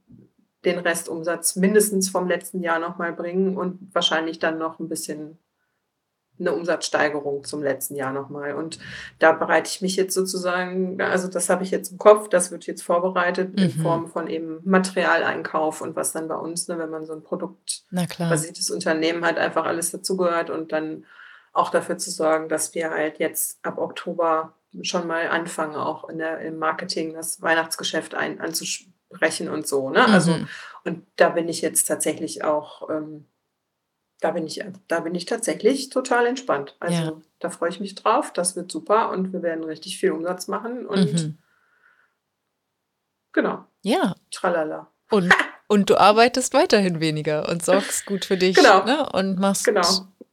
[SPEAKER 2] den Restumsatz mindestens vom letzten Jahr nochmal bringen und wahrscheinlich dann noch ein bisschen eine Umsatzsteigerung zum letzten Jahr nochmal. Und da bereite ich mich jetzt sozusagen, also das habe ich jetzt im Kopf, das wird jetzt vorbereitet mhm. in Form von eben Materialeinkauf und was dann bei uns, ne, wenn man so ein produktbasiertes Unternehmen hat, einfach alles dazugehört und dann auch dafür zu sorgen, dass wir halt jetzt ab Oktober schon mal anfangen, auch in der, im Marketing das Weihnachtsgeschäft ein, anzusprechen und so. Ne? Also, mhm. Und da bin ich jetzt tatsächlich auch ähm, da bin ich, da bin ich tatsächlich total entspannt. Also ja. da freue ich mich drauf. Das wird super und wir werden richtig viel Umsatz machen und mhm. genau.
[SPEAKER 1] Ja.
[SPEAKER 2] Tralala.
[SPEAKER 1] Und, <laughs> und du arbeitest weiterhin weniger und sorgst gut für dich. Genau. Ne? Und machst, genau.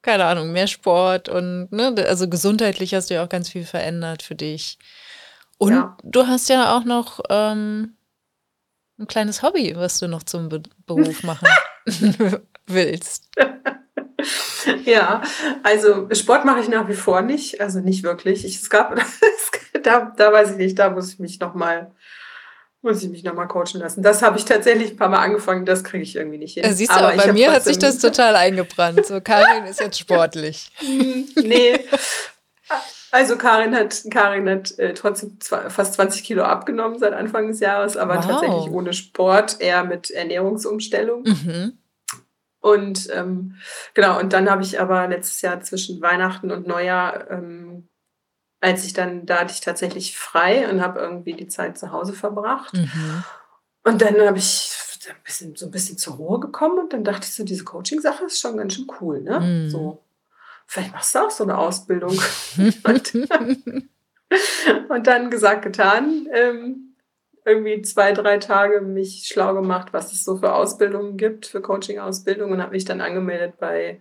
[SPEAKER 1] Keine Ahnung, mehr Sport und ne, also gesundheitlich hast du ja auch ganz viel verändert für dich. Und ja. du hast ja auch noch ähm, ein kleines Hobby, was du noch zum Be Beruf <laughs> machen <laughs> willst.
[SPEAKER 2] ja, also Sport mache ich nach wie vor nicht, also nicht wirklich. Ich, es gab, <laughs> da, da weiß ich nicht, da muss ich mich nochmal muss ich mich nochmal coachen lassen. Das habe ich tatsächlich ein paar Mal angefangen, das kriege ich irgendwie nicht hin.
[SPEAKER 1] Ja, siehst du, aber bei mir hat sich das total eingebrannt. So, Karin ist jetzt sportlich. <laughs>
[SPEAKER 2] nee. Also Karin hat, Karin hat äh, trotzdem fast 20 Kilo abgenommen seit Anfang des Jahres, aber wow. tatsächlich ohne Sport, eher mit Ernährungsumstellung. Mhm. Und ähm, genau, und dann habe ich aber letztes Jahr zwischen Weihnachten und Neujahr, ähm, als ich dann, da hatte ich tatsächlich frei und habe irgendwie die Zeit zu Hause verbracht. Mhm. Und dann habe ich ein bisschen, so ein bisschen zur Ruhe gekommen und dann dachte ich so, diese Coaching-Sache ist schon ganz schön cool, ne? Mhm. So, vielleicht machst du auch so eine Ausbildung. <laughs> und, und, dann gesagt, getan. Ähm, irgendwie zwei, drei Tage mich schlau gemacht, was es so für Ausbildungen gibt, für Coaching-Ausbildungen und habe mich dann angemeldet bei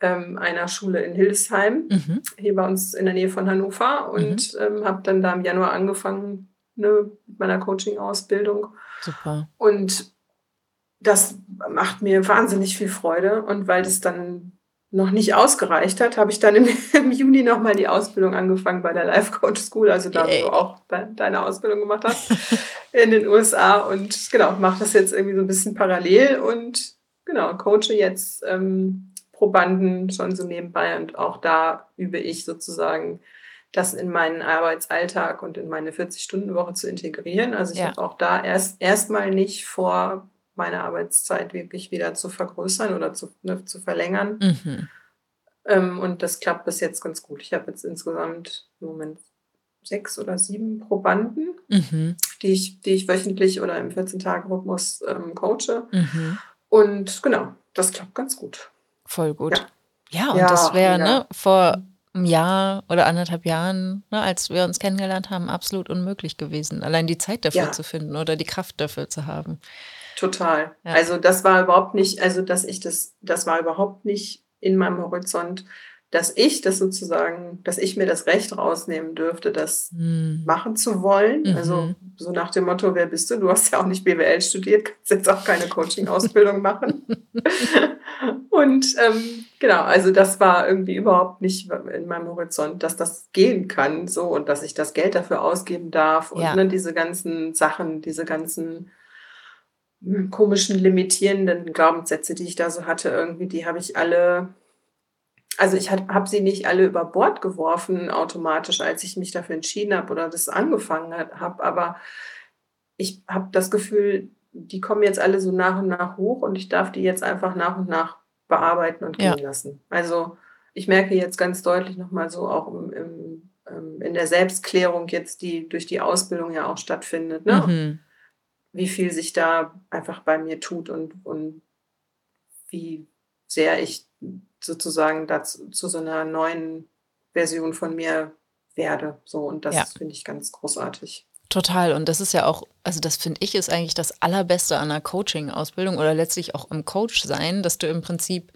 [SPEAKER 2] ähm, einer Schule in Hildesheim, mhm. hier bei uns in der Nähe von Hannover und mhm. ähm, habe dann da im Januar angefangen ne, mit meiner Coaching-Ausbildung.
[SPEAKER 1] Super.
[SPEAKER 2] Und das macht mir wahnsinnig viel Freude und weil das dann noch nicht ausgereicht hat, habe ich dann im, <laughs> im Juni nochmal die Ausbildung angefangen bei der Life Coach School, also da, wo du auch deine Ausbildung gemacht hast, in den USA. Und genau, mache das jetzt irgendwie so ein bisschen parallel und genau, coache jetzt ähm, Probanden schon so nebenbei und auch da übe ich sozusagen das in meinen Arbeitsalltag und in meine 40-Stunden-Woche zu integrieren. Also ich ja. habe auch da erst erstmal nicht vor, meine Arbeitszeit wirklich wieder zu vergrößern oder zu, ne, zu verlängern. Mhm. Ähm, und das klappt bis jetzt ganz gut. Ich habe jetzt insgesamt im Moment sechs oder sieben Probanden, mhm. die, ich, die ich wöchentlich oder im 14-Tage-Rhythmus ähm, coache. Mhm. Und genau, das klappt ganz gut.
[SPEAKER 1] Voll gut. Ja, ja und ja, das wäre ja. ne, vor einem Jahr oder anderthalb Jahren, ne, als wir uns kennengelernt haben, absolut unmöglich gewesen, allein die Zeit dafür zu finden oder die Kraft dafür zu haben.
[SPEAKER 2] Total. Ja. Also das war überhaupt nicht, also dass ich das, das war überhaupt nicht in meinem Horizont, dass ich das sozusagen, dass ich mir das Recht rausnehmen dürfte, das mhm. machen zu wollen. Mhm. Also so nach dem Motto, wer bist du? Du hast ja auch nicht BWL studiert, kannst jetzt auch keine Coaching-Ausbildung <laughs> machen. Und ähm, genau, also das war irgendwie überhaupt nicht in meinem Horizont, dass das gehen kann, so und dass ich das Geld dafür ausgeben darf und ja. ne, diese ganzen Sachen, diese ganzen komischen limitierenden Glaubenssätze, die ich da so hatte, irgendwie, die habe ich alle, also ich habe sie nicht alle über Bord geworfen automatisch, als ich mich dafür entschieden habe oder das angefangen habe, aber ich habe das Gefühl, die kommen jetzt alle so nach und nach hoch und ich darf die jetzt einfach nach und nach bearbeiten und gehen ja. lassen. Also ich merke jetzt ganz deutlich nochmal so auch im, im, ähm, in der Selbstklärung jetzt, die durch die Ausbildung ja auch stattfindet. Ne? Mhm wie viel sich da einfach bei mir tut und, und wie sehr ich sozusagen dazu, zu so einer neuen Version von mir werde. So, und das ja. finde ich ganz großartig.
[SPEAKER 1] Total. Und das ist ja auch, also das finde ich ist eigentlich das Allerbeste an einer Coaching-Ausbildung oder letztlich auch im Coach sein, dass du im Prinzip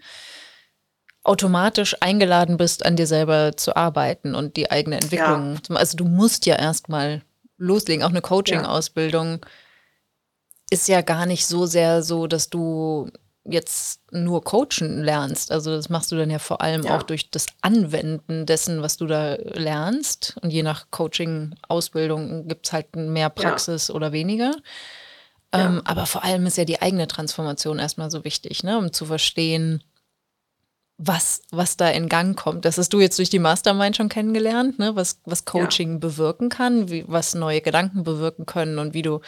[SPEAKER 1] automatisch eingeladen bist, an dir selber zu arbeiten und die eigene Entwicklung. Ja. Also du musst ja erstmal loslegen. Auch eine Coaching-Ausbildung ja. ist ja gar nicht so sehr so, dass du jetzt nur coachen lernst. Also das machst du dann ja vor allem ja. auch durch das Anwenden dessen, was du da lernst. Und je nach Coaching-Ausbildung gibt es halt mehr Praxis ja. oder weniger. Ja. Ähm, aber vor allem ist ja die eigene Transformation erstmal so wichtig, ne? um zu verstehen, was, was da in Gang kommt. Das hast du jetzt durch die Mastermind schon kennengelernt, ne? was, was Coaching bewirken kann, wie, was neue Gedanken bewirken können und wie du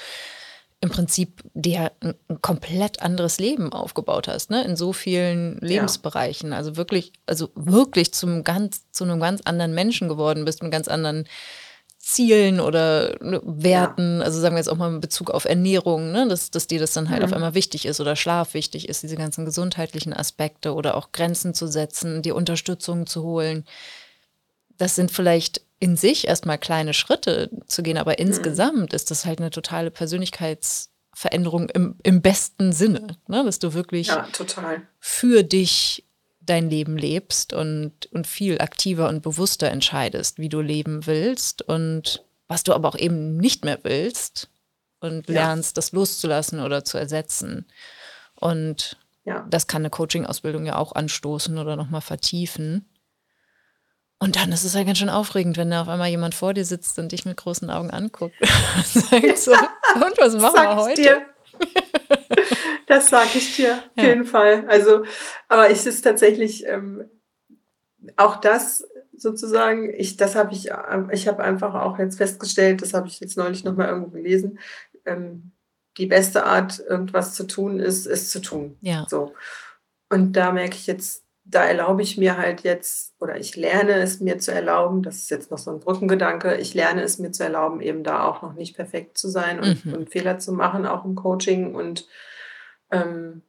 [SPEAKER 1] im Prinzip dir ein, komplett anderes Leben aufgebaut hast, ne? In so vielen Lebensbereichen. Ja. Also wirklich, also wirklich zum ganz, zu einem ganz anderen Menschen geworden bist, mit ganz anderen Zielen oder ne, Werten, ja. also sagen wir jetzt auch mal in Bezug auf Ernährung, ne, dass, dass dir das dann halt mhm. auf einmal wichtig ist oder Schlaf wichtig ist, diese ganzen gesundheitlichen Aspekte oder auch Grenzen zu setzen, die Unterstützung zu holen. Das sind vielleicht in sich erstmal kleine Schritte zu gehen, aber mhm. insgesamt ist das halt eine totale Persönlichkeitsveränderung im, im besten Sinne, ne? dass du wirklich
[SPEAKER 2] ja,
[SPEAKER 1] für dich dein Leben lebst und, und viel aktiver und bewusster entscheidest, wie du leben willst und was du aber auch eben nicht mehr willst und lernst, ja. das loszulassen oder zu ersetzen. Und ja. das kann eine Coaching-Ausbildung ja auch anstoßen oder nochmal vertiefen. Und dann ist es ja ganz schön aufregend, wenn da auf einmal jemand vor dir sitzt und dich mit großen Augen anguckt. <laughs> und, so, und was machen wir heute? Dir.
[SPEAKER 2] Das sage ich dir, auf ja. jeden Fall. Also, aber ich ist tatsächlich ähm, auch das sozusagen, ich, das habe ich, ich habe einfach auch jetzt festgestellt, das habe ich jetzt neulich nochmal irgendwo gelesen, ähm, die beste Art, irgendwas zu tun, ist, es zu tun.
[SPEAKER 1] Ja.
[SPEAKER 2] So. Und da merke ich jetzt, da erlaube ich mir halt jetzt, oder ich lerne es mir zu erlauben, das ist jetzt noch so ein Brückengedanke, ich lerne es mir zu erlauben, eben da auch noch nicht perfekt zu sein und, mhm. und Fehler zu machen, auch im Coaching und ähm,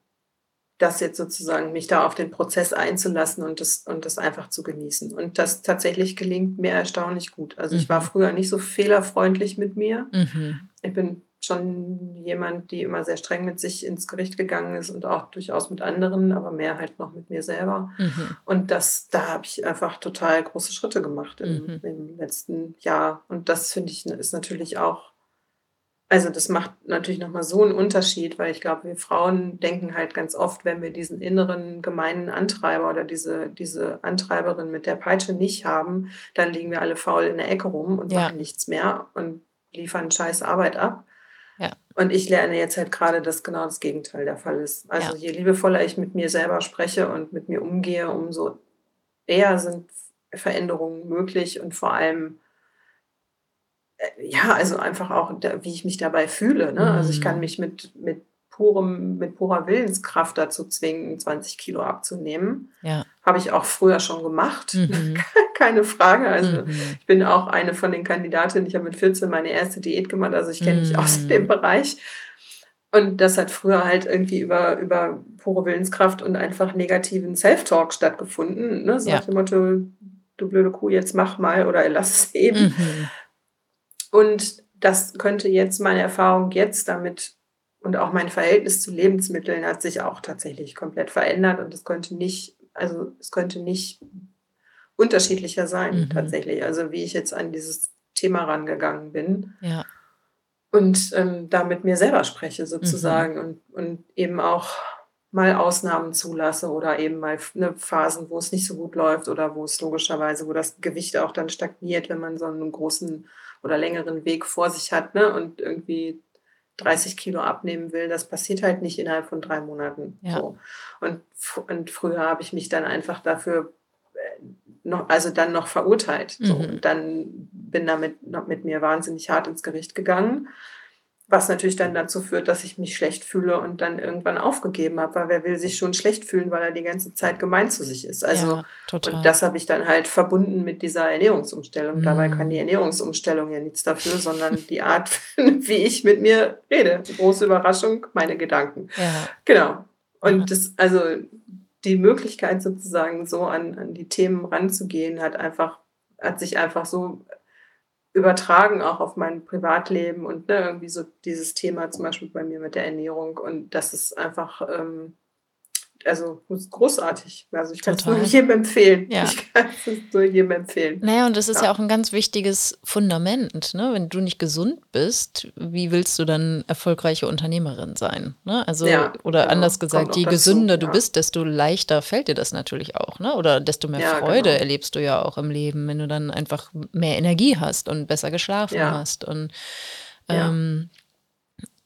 [SPEAKER 2] das jetzt sozusagen mich da auf den Prozess einzulassen und das, und das einfach zu genießen. Und das tatsächlich gelingt mir erstaunlich gut. Also mhm. ich war mhm. früher nicht so fehlerfreundlich mit mir. Mhm. Ich bin schon jemand, die immer sehr streng mit sich ins Gericht gegangen ist und auch durchaus mit anderen, aber mehr halt noch mit mir selber. Mhm. Und das, da habe ich einfach total große Schritte gemacht im, mhm. im letzten Jahr. Und das finde ich ist natürlich auch, also das macht natürlich nochmal so einen Unterschied, weil ich glaube, wir Frauen denken halt ganz oft, wenn wir diesen inneren gemeinen Antreiber oder diese, diese Antreiberin mit der Peitsche nicht haben, dann liegen wir alle faul in der Ecke rum und ja. machen nichts mehr und liefern scheiß Arbeit ab. Und ich lerne jetzt halt gerade, dass genau das Gegenteil der Fall ist. Also ja. je liebevoller ich mit mir selber spreche und mit mir umgehe, umso eher sind Veränderungen möglich und vor allem äh, ja, also einfach auch, wie ich mich dabei fühle. Ne? Also ich kann mhm. mich mit, mit purem, mit purer Willenskraft dazu zwingen, 20 Kilo abzunehmen.
[SPEAKER 1] Ja.
[SPEAKER 2] Habe ich auch früher schon gemacht. Mhm. <laughs> Keine Frage. Also mhm. ich bin auch eine von den Kandidatinnen. Ich habe mit 14 meine erste Diät gemacht. Also ich kenne mich aus mhm. dem Bereich. Und das hat früher halt irgendwie über, über pure Willenskraft und einfach negativen Self-Talk stattgefunden. Ne? So ja. nach dem Motto, du blöde Kuh, jetzt mach mal oder lass es eben. Mhm. Und das könnte jetzt meine Erfahrung jetzt damit und auch mein Verhältnis zu Lebensmitteln hat sich auch tatsächlich komplett verändert und es könnte nicht, also es könnte nicht unterschiedlicher sein mhm. tatsächlich. Also wie ich jetzt an dieses Thema rangegangen bin.
[SPEAKER 1] Ja.
[SPEAKER 2] Und ähm, da mit mir selber spreche sozusagen mhm. und, und eben auch mal Ausnahmen zulasse oder eben mal eine Phasen, wo es nicht so gut läuft oder wo es logischerweise, wo das Gewicht auch dann stagniert, wenn man so einen großen oder längeren Weg vor sich hat ne? und irgendwie 30 Kilo abnehmen will, das passiert halt nicht innerhalb von drei Monaten. Ja. So. Und, und früher habe ich mich dann einfach dafür äh, noch, also dann noch verurteilt. So. Mhm. Und dann bin damit noch mit mir wahnsinnig hart ins Gericht gegangen was natürlich dann dazu führt, dass ich mich schlecht fühle und dann irgendwann aufgegeben habe, weil wer will sich schon schlecht fühlen, weil er die ganze Zeit gemein zu sich ist. Also ja, das habe ich dann halt verbunden mit dieser Ernährungsumstellung. Mhm. Dabei kann die Ernährungsumstellung ja nichts dafür, sondern die Art, <laughs> wie ich mit mir rede. Große Überraschung, meine Gedanken.
[SPEAKER 1] Ja.
[SPEAKER 2] Genau. Und ja. das, also die Möglichkeit sozusagen so an, an die Themen ranzugehen, hat einfach, hat sich einfach so übertragen auch auf mein Privatleben und ne, irgendwie so dieses Thema zum Beispiel bei mir mit der Ernährung und das ist einfach ähm, also großartig. Also ich kann es nur jedem empfehlen. Ja. Ich kann es nur jedem empfehlen.
[SPEAKER 1] Naja, und das ist ja. ja, auch ein ganz wichtiges Fundament. Ne? Wenn du nicht gesund bist, wie willst du dann erfolgreiche Unternehmerin sein? Ne? Also, ja, oder genau. anders gesagt, je gesünder dazu, du bist, desto leichter fällt dir das natürlich auch. Ne? Oder desto mehr Freude genau. erlebst du ja auch im Leben, wenn du dann einfach mehr Energie hast und besser geschlafen hast. Und ähm,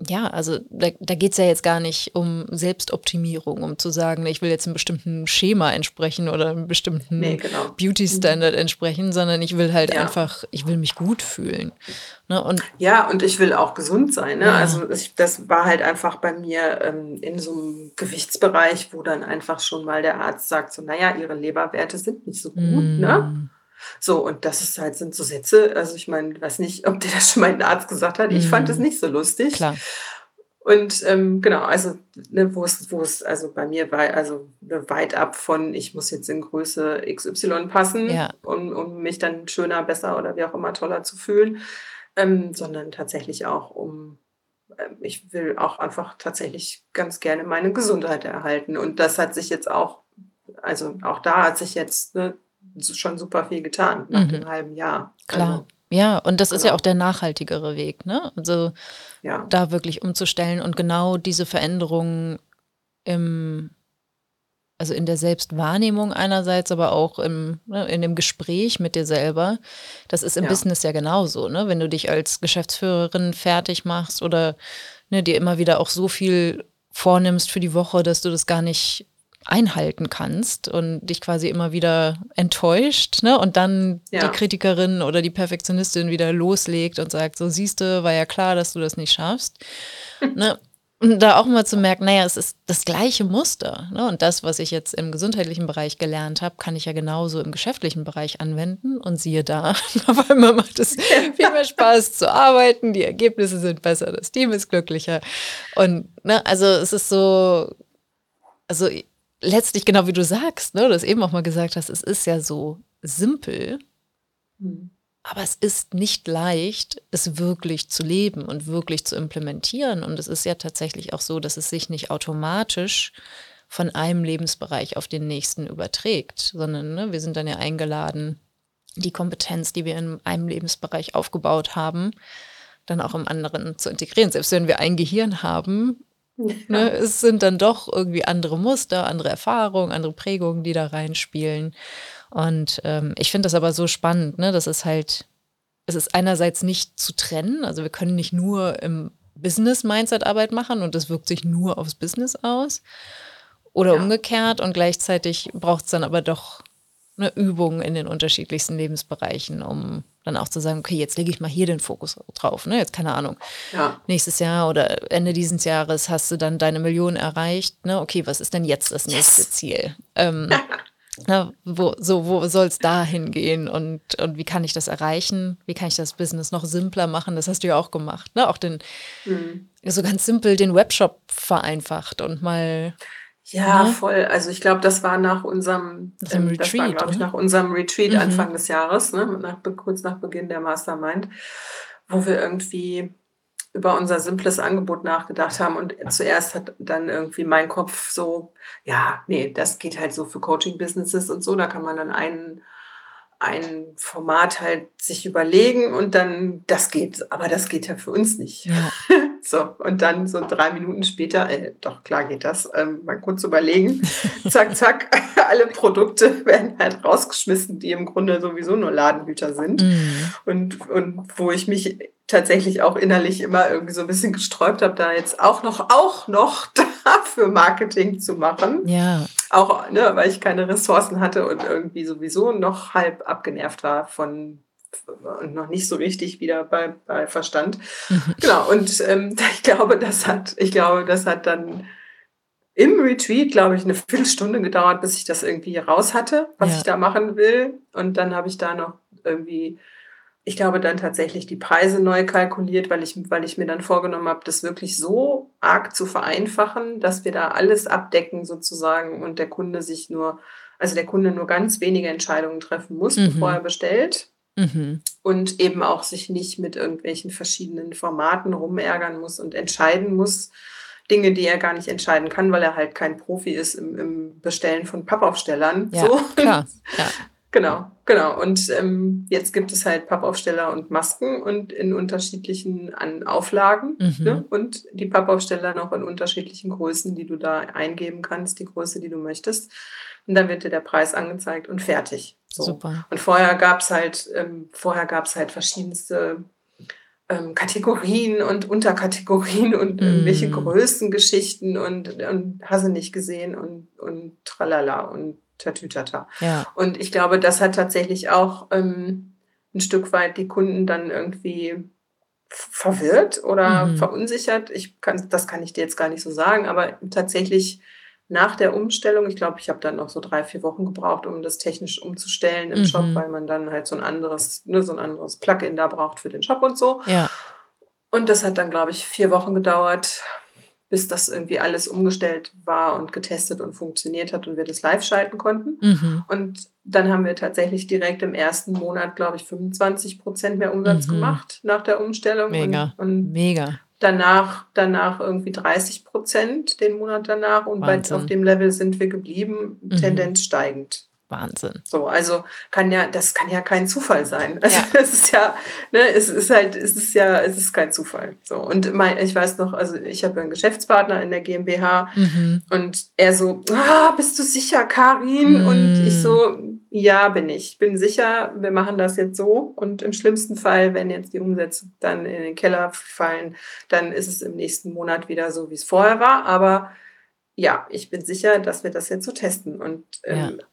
[SPEAKER 1] ja, also da, da geht es ja jetzt gar nicht um Selbstoptimierung, um zu sagen, ich will jetzt einem bestimmten Schema entsprechen oder einem bestimmten nee, genau. Beauty-Standard entsprechen, sondern ich will halt ja. einfach, ich will mich gut fühlen.
[SPEAKER 2] Ne? Und ja, und ich will auch gesund sein. Ne? Ja. Also ich, das war halt einfach bei mir ähm, in so einem Gewichtsbereich, wo dann einfach schon mal der Arzt sagt, so, naja, ihre Leberwerte sind nicht so gut. Mm. Ne? So, und das ist halt, sind so Sätze, also ich meine, weiß nicht, ob dir das schon mal ein Arzt gesagt hat. Ich mhm. fand es nicht so lustig. Klar. Und ähm, genau, also ne, wo es, wo es, also bei mir war, also ne, weit ab von, ich muss jetzt in Größe XY passen, ja. um, um mich dann schöner, besser oder wie auch immer toller zu fühlen, ähm, sondern tatsächlich auch um, äh, ich will auch einfach tatsächlich ganz gerne meine Gesundheit erhalten. Und das hat sich jetzt auch, also auch da hat sich jetzt ne, schon super viel getan nach mhm. dem halben Jahr.
[SPEAKER 1] Klar. Also, ja, und das ist ja genau. auch der nachhaltigere Weg, ne? Also ja. da wirklich umzustellen und genau diese Veränderungen im, also in der Selbstwahrnehmung einerseits, aber auch im, ne, in dem Gespräch mit dir selber. Das ist im ja. Business ja genauso, ne? Wenn du dich als Geschäftsführerin fertig machst oder ne, dir immer wieder auch so viel vornimmst für die Woche, dass du das gar nicht einhalten kannst und dich quasi immer wieder enttäuscht, ne? Und dann ja. die Kritikerin oder die Perfektionistin wieder loslegt und sagt, so siehst du, war ja klar, dass du das nicht schaffst. <laughs> ne? Und da auch mal zu merken, naja, es ist das gleiche Muster. Ne? Und das, was ich jetzt im gesundheitlichen Bereich gelernt habe, kann ich ja genauso im geschäftlichen Bereich anwenden. Und siehe da, <laughs> auf einmal macht es <laughs> viel mehr Spaß zu arbeiten, die Ergebnisse sind besser, das Team ist glücklicher. Und ne, also es ist so, also letztlich genau wie du sagst, ne, du das eben auch mal gesagt hast, es ist ja so simpel, mhm. aber es ist nicht leicht, es wirklich zu leben und wirklich zu implementieren. Und es ist ja tatsächlich auch so, dass es sich nicht automatisch von einem Lebensbereich auf den nächsten überträgt, sondern ne, wir sind dann ja eingeladen, die Kompetenz, die wir in einem Lebensbereich aufgebaut haben, dann auch im anderen zu integrieren. Selbst wenn wir ein Gehirn haben, <laughs> Ne, es sind dann doch irgendwie andere Muster, andere Erfahrungen, andere Prägungen, die da reinspielen. Und ähm, ich finde das aber so spannend, ne? Das ist halt, es ist einerseits nicht zu trennen. Also wir können nicht nur im Business-Mindset Arbeit machen und das wirkt sich nur aufs Business aus. Oder ja. umgekehrt. Und gleichzeitig braucht es dann aber doch eine Übung in den unterschiedlichsten Lebensbereichen, um dann auch zu sagen, okay, jetzt lege ich mal hier den Fokus drauf. Ne? Jetzt keine Ahnung. Ja. Nächstes Jahr oder Ende dieses Jahres hast du dann deine Million erreicht. Ne? Okay, was ist denn jetzt das nächste yes. Ziel? Ähm, <laughs> na, wo, so, wo soll es da hingehen und, und wie kann ich das erreichen? Wie kann ich das Business noch simpler machen? Das hast du ja auch gemacht. Ne? Auch den, mhm. so ganz simpel den Webshop vereinfacht und mal
[SPEAKER 2] ja, ne? voll. Also ich glaube, das war nach unserem, nach ähm, das Retreat, war, glaube ich, nach unserem Retreat mhm. Anfang des Jahres, ne? nach, kurz nach Beginn der Mastermind, wo wir irgendwie über unser simples Angebot nachgedacht haben und zuerst hat dann irgendwie mein Kopf so, ja, nee, das geht halt so für Coaching-Businesses und so, da kann man dann einen ein Format halt sich überlegen und dann, das geht, aber das geht ja für uns nicht. Ja. <laughs> so, und dann so drei Minuten später, äh, doch klar geht das, ähm, mal kurz überlegen, <laughs> zack, zack, <laughs> alle Produkte <laughs> werden halt rausgeschmissen, die im Grunde sowieso nur Ladenhüter sind. Mhm. Und, und wo ich mich tatsächlich auch innerlich immer irgendwie so ein bisschen gesträubt habe, da jetzt auch noch, auch noch dafür Marketing zu machen. Ja. Auch, ne, weil ich keine Ressourcen hatte und irgendwie sowieso noch halb abgenervt war von und noch nicht so richtig wieder bei, bei Verstand. Mhm. Genau, und ähm, <laughs> ich glaube, das hat, ich glaube, das hat dann im Retreat, glaube ich, eine Viertelstunde gedauert, bis ich das irgendwie raus hatte, was ja. ich da machen will. Und dann habe ich da noch irgendwie ich glaube, dann tatsächlich die Preise neu kalkuliert, weil ich, weil ich mir dann vorgenommen habe, das wirklich so arg zu vereinfachen, dass wir da alles abdecken sozusagen und der Kunde sich nur, also der Kunde nur ganz wenige Entscheidungen treffen muss, mhm. bevor er bestellt. Mhm. Und eben auch sich nicht mit irgendwelchen verschiedenen Formaten rumärgern muss und entscheiden muss. Dinge, die er gar nicht entscheiden kann, weil er halt kein Profi ist im, im Bestellen von Pappaufstellern. Ja, so. klar. Ja. <laughs> Genau, genau. Und ähm, jetzt gibt es halt Pappaufsteller und Masken und in unterschiedlichen an Auflagen. Mhm. Ne? Und die Pappaufsteller noch in unterschiedlichen Größen, die du da eingeben kannst, die Größe, die du möchtest. Und dann wird dir der Preis angezeigt und fertig. So. Super. Und vorher gab es halt, ähm, vorher gab es halt verschiedenste ähm, Kategorien und Unterkategorien und mm. irgendwelche Größengeschichten und, und hast du nicht gesehen und, und tralala und tatütata. Ja. Und ich glaube, das hat tatsächlich auch ähm, ein Stück weit die Kunden dann irgendwie verwirrt oder mhm. verunsichert. Ich kann, das kann ich dir jetzt gar nicht so sagen, aber tatsächlich nach der Umstellung, ich glaube, ich habe dann noch so drei, vier Wochen gebraucht, um das technisch umzustellen im mhm. Shop, weil man dann halt so ein anderes, ne, so ein anderes Plugin da braucht für den Shop und so. Ja. Und das hat dann, glaube ich, vier Wochen gedauert, bis das irgendwie alles umgestellt war und getestet und funktioniert hat und wir das live schalten konnten. Mhm. Und dann haben wir tatsächlich direkt im ersten Monat, glaube ich, 25 Prozent mehr Umsatz mhm. gemacht nach der Umstellung. Mega. Und, und Mega. Danach, danach irgendwie 30 Prozent den Monat danach und bei, auf dem Level sind wir geblieben, mhm. Tendenz steigend.
[SPEAKER 1] Wahnsinn.
[SPEAKER 2] So, also kann ja, das kann ja kein Zufall sein. Also ja. es ist ja, ne, es ist halt, es ist ja, es ist kein Zufall. So. Und mein, ich weiß noch, also ich habe einen Geschäftspartner in der GmbH mhm. und er so, ah, bist du sicher, Karin? Mhm. Und ich so, ja, bin ich. Bin sicher, wir machen das jetzt so. Und im schlimmsten Fall, wenn jetzt die Umsätze dann in den Keller fallen, dann ist es im nächsten Monat wieder so, wie es vorher war. Aber ja, ich bin sicher, dass wir das jetzt so testen. Und ähm, ja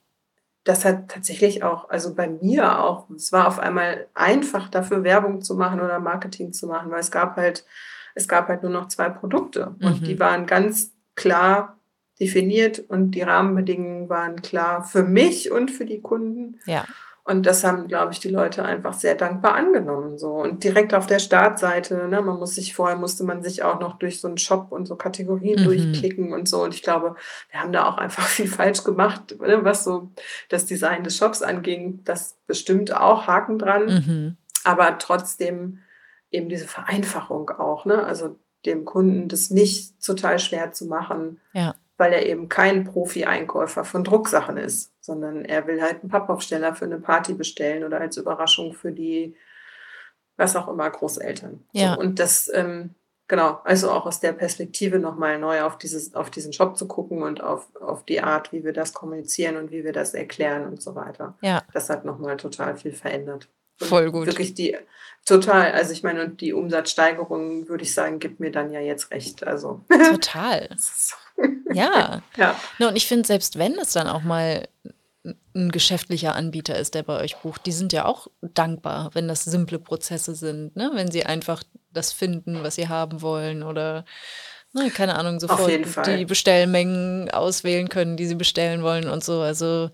[SPEAKER 2] das hat tatsächlich auch, also bei mir auch, es war auf einmal einfach dafür Werbung zu machen oder Marketing zu machen, weil es gab halt, es gab halt nur noch zwei Produkte und mhm. die waren ganz klar definiert und die Rahmenbedingungen waren klar für mich und für die Kunden. Ja. Und das haben, glaube ich, die Leute einfach sehr dankbar angenommen. So. Und direkt auf der Startseite, ne, man muss sich, vorher musste man sich auch noch durch so einen Shop und so Kategorien mhm. durchklicken und so. Und ich glaube, wir haben da auch einfach <laughs> viel falsch gemacht, ne, was so das Design des Shops anging. Das bestimmt auch Haken dran. Mhm. Aber trotzdem eben diese Vereinfachung auch, ne? Also dem Kunden das nicht total schwer zu machen. Ja weil er eben kein Profi-Einkäufer von Drucksachen ist, sondern er will halt einen Pappaufsteller für eine Party bestellen oder als Überraschung für die, was auch immer, Großeltern. Ja. So, und das, ähm, genau, also auch aus der Perspektive nochmal neu auf, dieses, auf diesen Shop zu gucken und auf, auf die Art, wie wir das kommunizieren und wie wir das erklären und so weiter. Ja. Das hat nochmal total viel verändert. Voll gut. Wirklich die, total, also ich meine, und die Umsatzsteigerung, würde ich sagen, gibt mir dann ja jetzt recht. Also. <laughs> Total.
[SPEAKER 1] Ja. <laughs> ja. No, und ich finde, selbst wenn es dann auch mal ein geschäftlicher Anbieter ist, der bei euch bucht, die sind ja auch dankbar, wenn das simple Prozesse sind, ne? wenn sie einfach das finden, was sie haben wollen oder ne, keine Ahnung, sofort die Bestellmengen auswählen können, die sie bestellen wollen und so. Also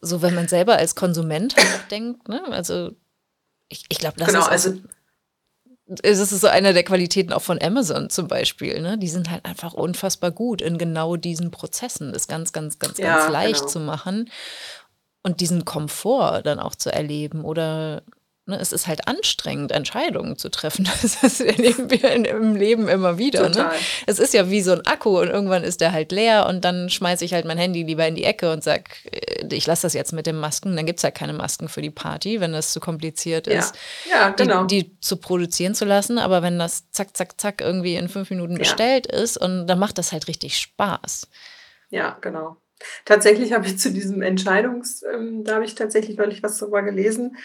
[SPEAKER 1] so, wenn man selber als Konsument halt denkt, ne? also ich, ich glaube, das genau, ist also es ist so einer der Qualitäten auch von Amazon zum Beispiel. Ne? Die sind halt einfach unfassbar gut in genau diesen Prozessen, das ganz, ganz, ganz, ja, ganz leicht genau. zu machen und diesen Komfort dann auch zu erleben oder Ne, es ist halt anstrengend, Entscheidungen zu treffen. <laughs> Das erleben wir in, im Leben immer wieder. Ne? Es ist ja wie so ein Akku und irgendwann ist der halt leer und dann schmeiße ich halt mein Handy lieber in die Ecke und sage, äh, ich lasse das jetzt mit den Masken. Dann gibt es halt keine Masken für die Party, wenn das zu kompliziert ist, ja. Ja, genau. die, die, zu produzieren zu lassen. Aber wenn das zack, zack, zack irgendwie in fünf Minuten ja. bestellt ist und dann macht das halt richtig Spaß.
[SPEAKER 2] Ja, genau. Tatsächlich habe ich zu diesem Entscheidungs, ähm, da habe ich tatsächlich neulich was darüber gelesen,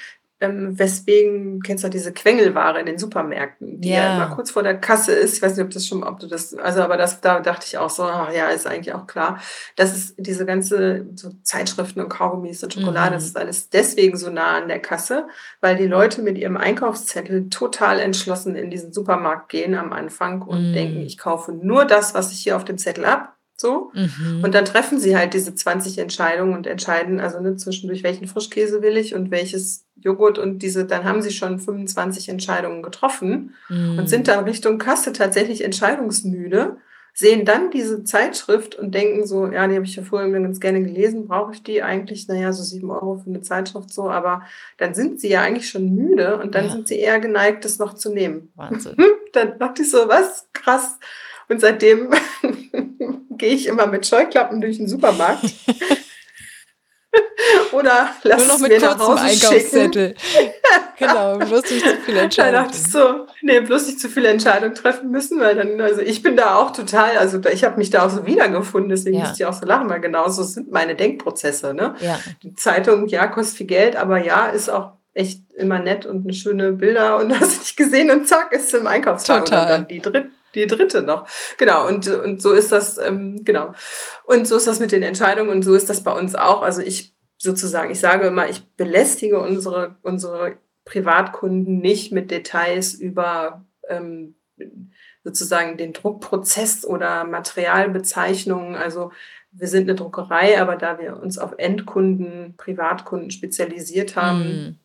[SPEAKER 2] ähm, weswegen kennst du diese Quengelware in den Supermärkten, die ja. ja. immer kurz vor der Kasse ist. Ich weiß nicht, ob das schon, ob du das, also aber das, da dachte ich auch so, ach ja, ist eigentlich auch klar, dass es diese ganze so Zeitschriften und Kaugummis und Schokolade, mhm. das ist alles deswegen so nah an der Kasse, weil die Leute mit ihrem Einkaufszettel total entschlossen in diesen Supermarkt gehen am Anfang und mhm. denken, ich kaufe nur das, was ich hier auf dem Zettel habe so. Mhm. Und dann treffen sie halt diese 20 Entscheidungen und entscheiden, also ne, zwischendurch, welchen Frischkäse will ich und welches Joghurt und diese, dann haben sie schon 25 Entscheidungen getroffen mhm. und sind dann Richtung Kasse tatsächlich entscheidungsmüde, sehen dann diese Zeitschrift und denken so, ja, die habe ich ja vorher ganz gerne gelesen, brauche ich die eigentlich? Naja, so sieben Euro für eine Zeitschrift so, aber dann sind sie ja eigentlich schon müde und dann ja. sind sie eher geneigt, das noch zu nehmen. Wahnsinn. <laughs> dann dachte ich so, was? Krass. Und seitdem <laughs> gehe ich immer mit Scheuklappen durch den Supermarkt <laughs> Oder lass Nur noch mit kurzem Einkaufszettel. <laughs> genau, bloß nicht zu viele Entscheidungen. Da dachte ich so, nee, bloß nicht zu viele Entscheidungen treffen müssen, weil dann, also ich bin da auch total, also ich habe mich da auch so wiedergefunden, deswegen ja. musste ich auch so lachen, weil genauso sind meine Denkprozesse. Ne? Ja. Die Zeitung, ja, kostet viel Geld, aber ja, ist auch echt immer nett und eine schöne Bilder und hast du nicht gesehen und zack, ist im Einkaufswagen Total. und dann die dritte die dritte noch. Genau, und, und so ist das, ähm, genau. Und so ist das mit den Entscheidungen und so ist das bei uns auch. Also ich sozusagen, ich sage immer, ich belästige unsere, unsere Privatkunden nicht mit Details über ähm, sozusagen den Druckprozess oder Materialbezeichnungen. Also wir sind eine Druckerei, aber da wir uns auf Endkunden, Privatkunden spezialisiert haben, mm.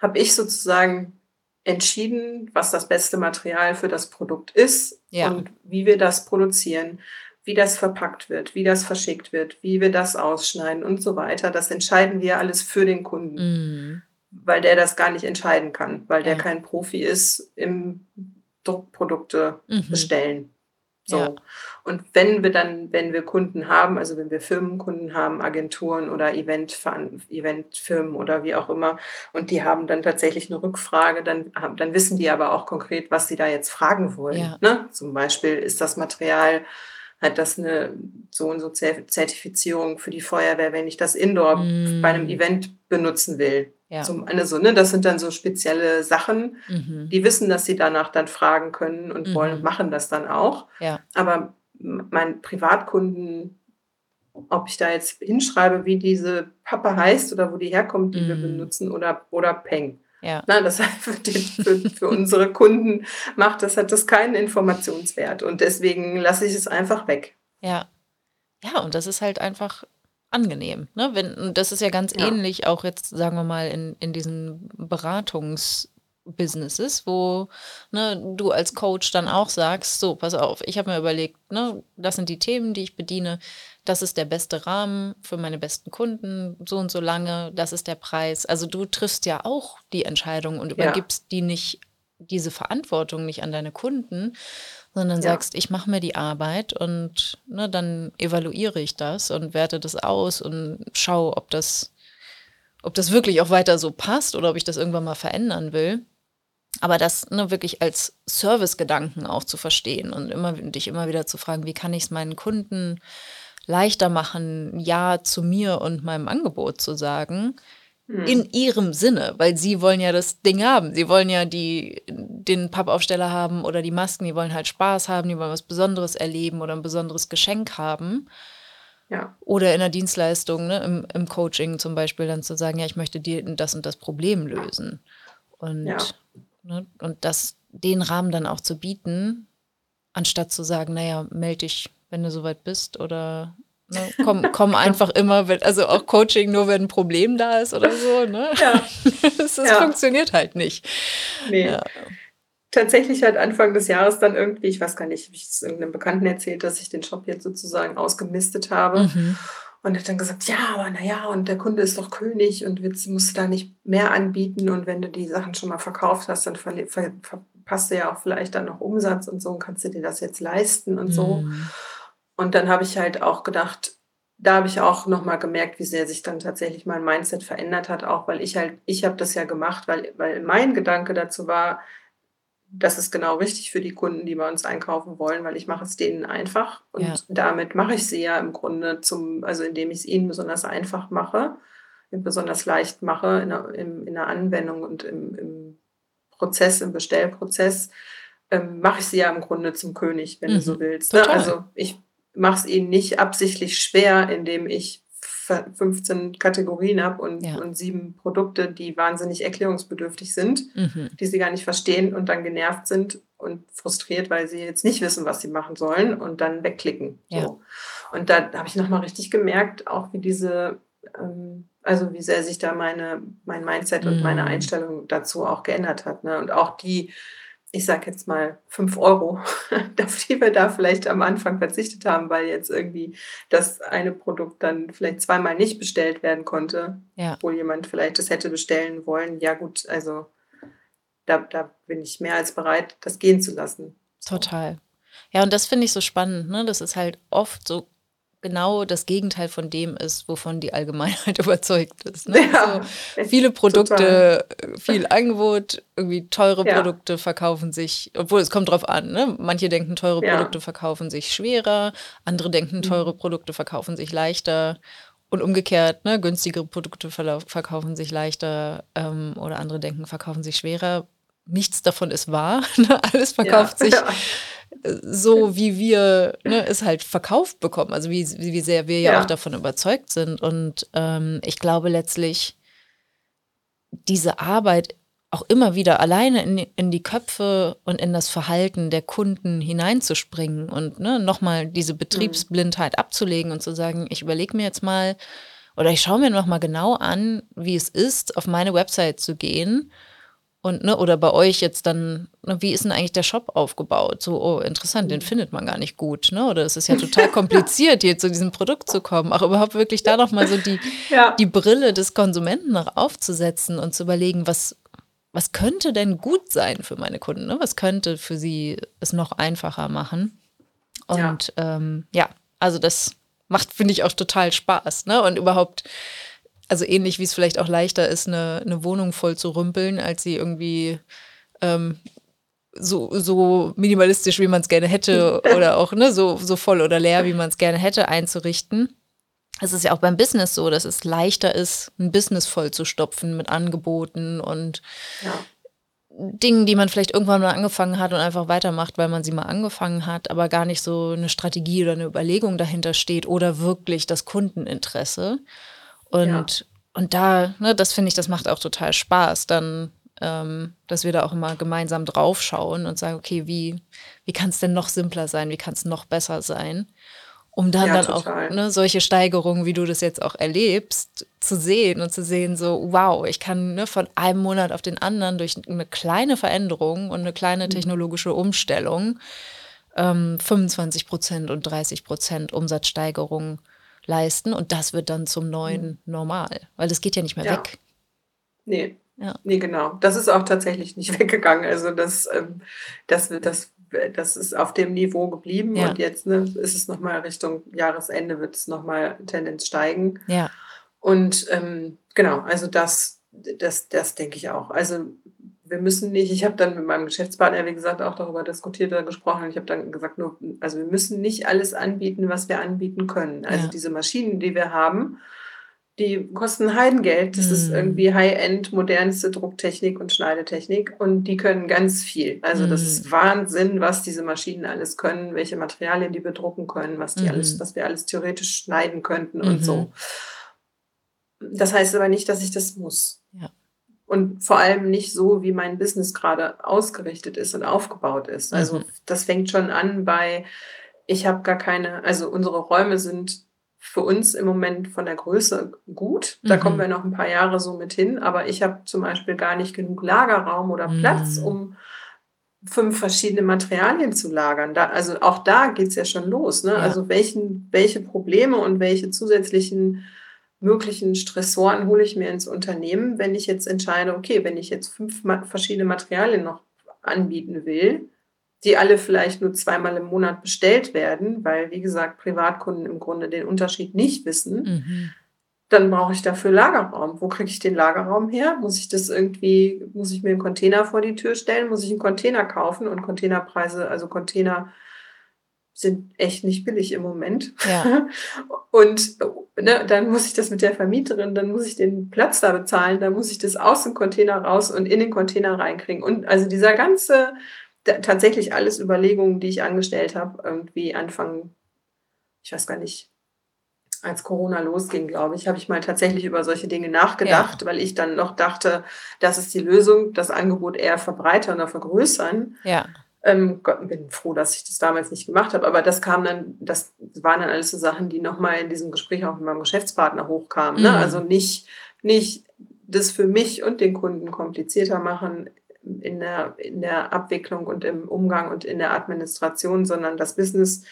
[SPEAKER 2] habe ich sozusagen entschieden, was das beste Material für das Produkt ist ja. und wie wir das produzieren, wie das verpackt wird, wie das verschickt wird, wie wir das ausschneiden und so weiter. Das entscheiden wir alles für den Kunden, mhm. weil der das gar nicht entscheiden kann, weil der ja. kein Profi ist im Druckprodukte mhm. bestellen. So. Ja. Und wenn wir dann, wenn wir Kunden haben, also wenn wir Firmenkunden haben, Agenturen oder Event, Eventfirmen oder wie auch immer, und die haben dann tatsächlich eine Rückfrage, dann, dann wissen die aber auch konkret, was sie da jetzt fragen wollen. Ja. Ne? Zum Beispiel ist das Material hat das eine so und so Zertifizierung für die Feuerwehr, wenn ich das Indoor mm. bei einem Event benutzen will. Ja. Zum, also, ne, das sind dann so spezielle Sachen, mhm. die wissen, dass sie danach dann fragen können und mhm. wollen, machen das dann auch. Ja. Aber mein Privatkunden, ob ich da jetzt hinschreibe, wie diese Pappe heißt oder wo die herkommt, die mhm. wir benutzen, oder, oder Peng. Ja. Na, das für, den, für, für unsere Kunden macht das, hat das keinen Informationswert. Und deswegen lasse ich es einfach weg.
[SPEAKER 1] Ja. Ja, und das ist halt einfach angenehm. Ne? Wenn, das ist ja ganz ja. ähnlich auch jetzt, sagen wir mal, in, in diesen Beratungsbusinesses, wo ne, du als Coach dann auch sagst, so, pass auf, ich habe mir überlegt, ne, das sind die Themen, die ich bediene das ist der beste Rahmen für meine besten Kunden, so und so lange, das ist der Preis. Also du triffst ja auch die Entscheidung und übergibst ja. die nicht, diese Verantwortung nicht an deine Kunden, sondern ja. sagst, ich mache mir die Arbeit und ne, dann evaluiere ich das und werte das aus und schaue, ob das, ob das wirklich auch weiter so passt oder ob ich das irgendwann mal verändern will. Aber das ne, wirklich als Servicegedanken auch zu verstehen und immer, dich immer wieder zu fragen, wie kann ich es meinen Kunden leichter machen, Ja zu mir und meinem Angebot zu sagen. Hm. In ihrem Sinne, weil sie wollen ja das Ding haben. Sie wollen ja die, den Pappaufsteller haben oder die Masken, die wollen halt Spaß haben, die wollen was Besonderes erleben oder ein besonderes Geschenk haben. Ja. Oder in der Dienstleistung, ne, im, im Coaching zum Beispiel, dann zu sagen, ja, ich möchte dir das und das Problem lösen. Und, ja. ne, und das, den Rahmen dann auch zu bieten, anstatt zu sagen, naja, melde dich wenn du soweit bist oder ne, komm, komm einfach immer, wenn, also auch Coaching nur, wenn ein Problem da ist oder so. Ne? Ja. <laughs> das, das ja. funktioniert halt nicht.
[SPEAKER 2] Nee. Ja. Tatsächlich halt Anfang des Jahres dann irgendwie, ich weiß gar nicht, habe ich es irgendeinem Bekannten erzählt, dass ich den Shop jetzt sozusagen ausgemistet habe. Mhm. Und hat dann gesagt, ja, aber naja, und der Kunde ist doch König und jetzt musst du da nicht mehr anbieten. Und wenn du die Sachen schon mal verkauft hast, dann ver ver verpasst du ja auch vielleicht dann noch Umsatz und so und kannst du dir das jetzt leisten und mhm. so. Und dann habe ich halt auch gedacht, da habe ich auch nochmal gemerkt, wie sehr sich dann tatsächlich mein Mindset verändert hat, auch weil ich halt, ich habe das ja gemacht, weil, weil mein Gedanke dazu war, das ist genau richtig für die Kunden, die bei uns einkaufen wollen, weil ich mache es denen einfach und ja. damit mache ich sie ja im Grunde zum, also indem ich es ihnen besonders einfach mache, besonders leicht mache in der, in, in der Anwendung und im, im Prozess, im Bestellprozess, ähm, mache ich sie ja im Grunde zum König, wenn mhm. du so willst. Ne? Also ich mache es ihnen nicht absichtlich schwer, indem ich 15 Kategorien habe und, ja. und sieben Produkte, die wahnsinnig erklärungsbedürftig sind, mhm. die sie gar nicht verstehen und dann genervt sind und frustriert, weil sie jetzt nicht wissen, was sie machen sollen und dann wegklicken. Ja. So. Und da habe ich nochmal richtig gemerkt, auch wie diese, ähm, also wie sehr sich da meine, mein Mindset mhm. und meine mhm. Einstellung dazu auch geändert hat. Ne? Und auch die, ich sag jetzt mal, fünf Euro, <laughs> auf die wir da vielleicht am Anfang verzichtet haben, weil jetzt irgendwie das eine Produkt dann vielleicht zweimal nicht bestellt werden konnte, ja. obwohl jemand vielleicht das hätte bestellen wollen. Ja gut, also da, da bin ich mehr als bereit, das gehen zu lassen.
[SPEAKER 1] Total. Ja, und das finde ich so spannend, ne? Das ist halt oft so genau das Gegenteil von dem ist, wovon die Allgemeinheit <laughs> überzeugt ist. Ne? Ja, so viele Produkte, total. viel Angebot, irgendwie teure ja. Produkte verkaufen sich, obwohl es kommt drauf an, ne? Manche denken, teure ja. Produkte verkaufen sich schwerer, andere denken, mhm. teure Produkte verkaufen sich leichter. Und umgekehrt, ne, günstigere Produkte verkaufen sich leichter ähm, oder andere denken, verkaufen sich schwerer. Nichts davon ist wahr. <laughs> Ne? Alles verkauft sich <laughs> so wie wir ne, es halt verkauft bekommen, also wie, wie sehr wir ja, ja. auch davon überzeugt sind. Und ähm, ich glaube letztlich, diese Arbeit auch immer wieder alleine in, in die Köpfe und in das Verhalten der Kunden hineinzuspringen und ne, nochmal diese Betriebsblindheit abzulegen und zu sagen, ich überlege mir jetzt mal oder ich schaue mir nochmal genau an, wie es ist, auf meine Website zu gehen und, ne, oder bei euch jetzt dann, ne, wie ist denn eigentlich der Shop aufgebaut? So, oh, interessant, den findet man gar nicht gut, ne? Oder es ist ja total <laughs> kompliziert, hier zu diesem Produkt zu kommen. Auch überhaupt wirklich da nochmal so die, <laughs> ja. die Brille des Konsumenten noch aufzusetzen und zu überlegen, was, was könnte denn gut sein für meine Kunden? Ne? Was könnte für sie es noch einfacher machen? Und ja, ähm, ja also das macht, finde ich, auch total Spaß, ne? Und überhaupt also ähnlich wie es vielleicht auch leichter ist, eine, eine Wohnung voll zu rümpeln, als sie irgendwie ähm, so, so minimalistisch, wie man es gerne hätte, <laughs> oder auch ne, so, so voll oder leer, wie man es gerne hätte, einzurichten. Es ist ja auch beim Business so, dass es leichter ist, ein Business voll zu stopfen mit Angeboten und ja. Dingen, die man vielleicht irgendwann mal angefangen hat und einfach weitermacht, weil man sie mal angefangen hat, aber gar nicht so eine Strategie oder eine Überlegung dahinter steht oder wirklich das Kundeninteresse. Und, ja. und da, ne, das finde ich, das macht auch total Spaß, dann, ähm, dass wir da auch immer gemeinsam draufschauen und sagen, okay, wie, wie kann es denn noch simpler sein, wie kann es noch besser sein? Um dann ja, dann total. auch ne, solche Steigerungen, wie du das jetzt auch erlebst, zu sehen und zu sehen, so, wow, ich kann ne, von einem Monat auf den anderen durch eine kleine Veränderung und eine kleine mhm. technologische Umstellung ähm, 25 Prozent und 30 Prozent Umsatzsteigerung leisten und das wird dann zum neuen mhm. Normal, weil das geht ja nicht mehr ja. weg.
[SPEAKER 2] Nee. Ja. Nee, genau. Das ist auch tatsächlich nicht <laughs> weggegangen. Also das, ähm, das, das, das ist auf dem Niveau geblieben ja. und jetzt ne, ist es nochmal Richtung Jahresende, wird es nochmal Tendenz steigen. Ja. Und ähm, genau, also das, das, das denke ich auch. Also wir müssen nicht, ich habe dann mit meinem Geschäftspartner, wie gesagt, auch darüber diskutiert oder gesprochen. Ich habe dann gesagt, nur, also wir müssen nicht alles anbieten, was wir anbieten können. Also ja. diese Maschinen, die wir haben, die kosten Heidengeld. Das mhm. ist irgendwie High-End, modernste Drucktechnik und Schneidetechnik und die können ganz viel. Also das ist mhm. Wahnsinn, was diese Maschinen alles können, welche Materialien die bedrucken können, was die mhm. alles, was wir alles theoretisch schneiden könnten und so. Mhm. Das heißt aber nicht, dass ich das muss. Ja und vor allem nicht so, wie mein Business gerade ausgerichtet ist und aufgebaut ist. Also mhm. das fängt schon an bei, ich habe gar keine, also unsere Räume sind für uns im Moment von der Größe gut. Da mhm. kommen wir noch ein paar Jahre so mit hin, aber ich habe zum Beispiel gar nicht genug Lagerraum oder Platz, mhm. um fünf verschiedene Materialien zu lagern. Da, also auch da geht es ja schon los. Ne? Ja. Also welchen, welche Probleme und welche zusätzlichen möglichen Stressoren hole ich mir ins Unternehmen, wenn ich jetzt entscheide, okay, wenn ich jetzt fünf verschiedene Materialien noch anbieten will, die alle vielleicht nur zweimal im Monat bestellt werden, weil, wie gesagt, Privatkunden im Grunde den Unterschied nicht wissen, mhm. dann brauche ich dafür Lagerraum. Wo kriege ich den Lagerraum her? Muss ich das irgendwie, muss ich mir einen Container vor die Tür stellen? Muss ich einen Container kaufen? Und Containerpreise, also Container sind echt nicht billig im Moment. Ja. <laughs> Und ne, dann muss ich das mit der Vermieterin, dann muss ich den Platz da bezahlen, dann muss ich das aus dem Container raus und in den Container reinkriegen. Und also dieser ganze, tatsächlich alles Überlegungen, die ich angestellt habe, irgendwie Anfang, ich weiß gar nicht, als Corona losging, glaube ich, habe ich mal tatsächlich über solche Dinge nachgedacht, ja. weil ich dann noch dachte, das ist die Lösung, das Angebot eher verbreitern oder vergrößern. Ja. Ähm, Gott, bin froh, dass ich das damals nicht gemacht habe. Aber das kam dann, das waren dann alles so Sachen, die nochmal in diesem Gespräch auch mit meinem Geschäftspartner hochkamen. Ne? Mhm. Also nicht, nicht das für mich und den Kunden komplizierter machen, in der, in der Abwicklung und im Umgang und in der Administration, sondern das Business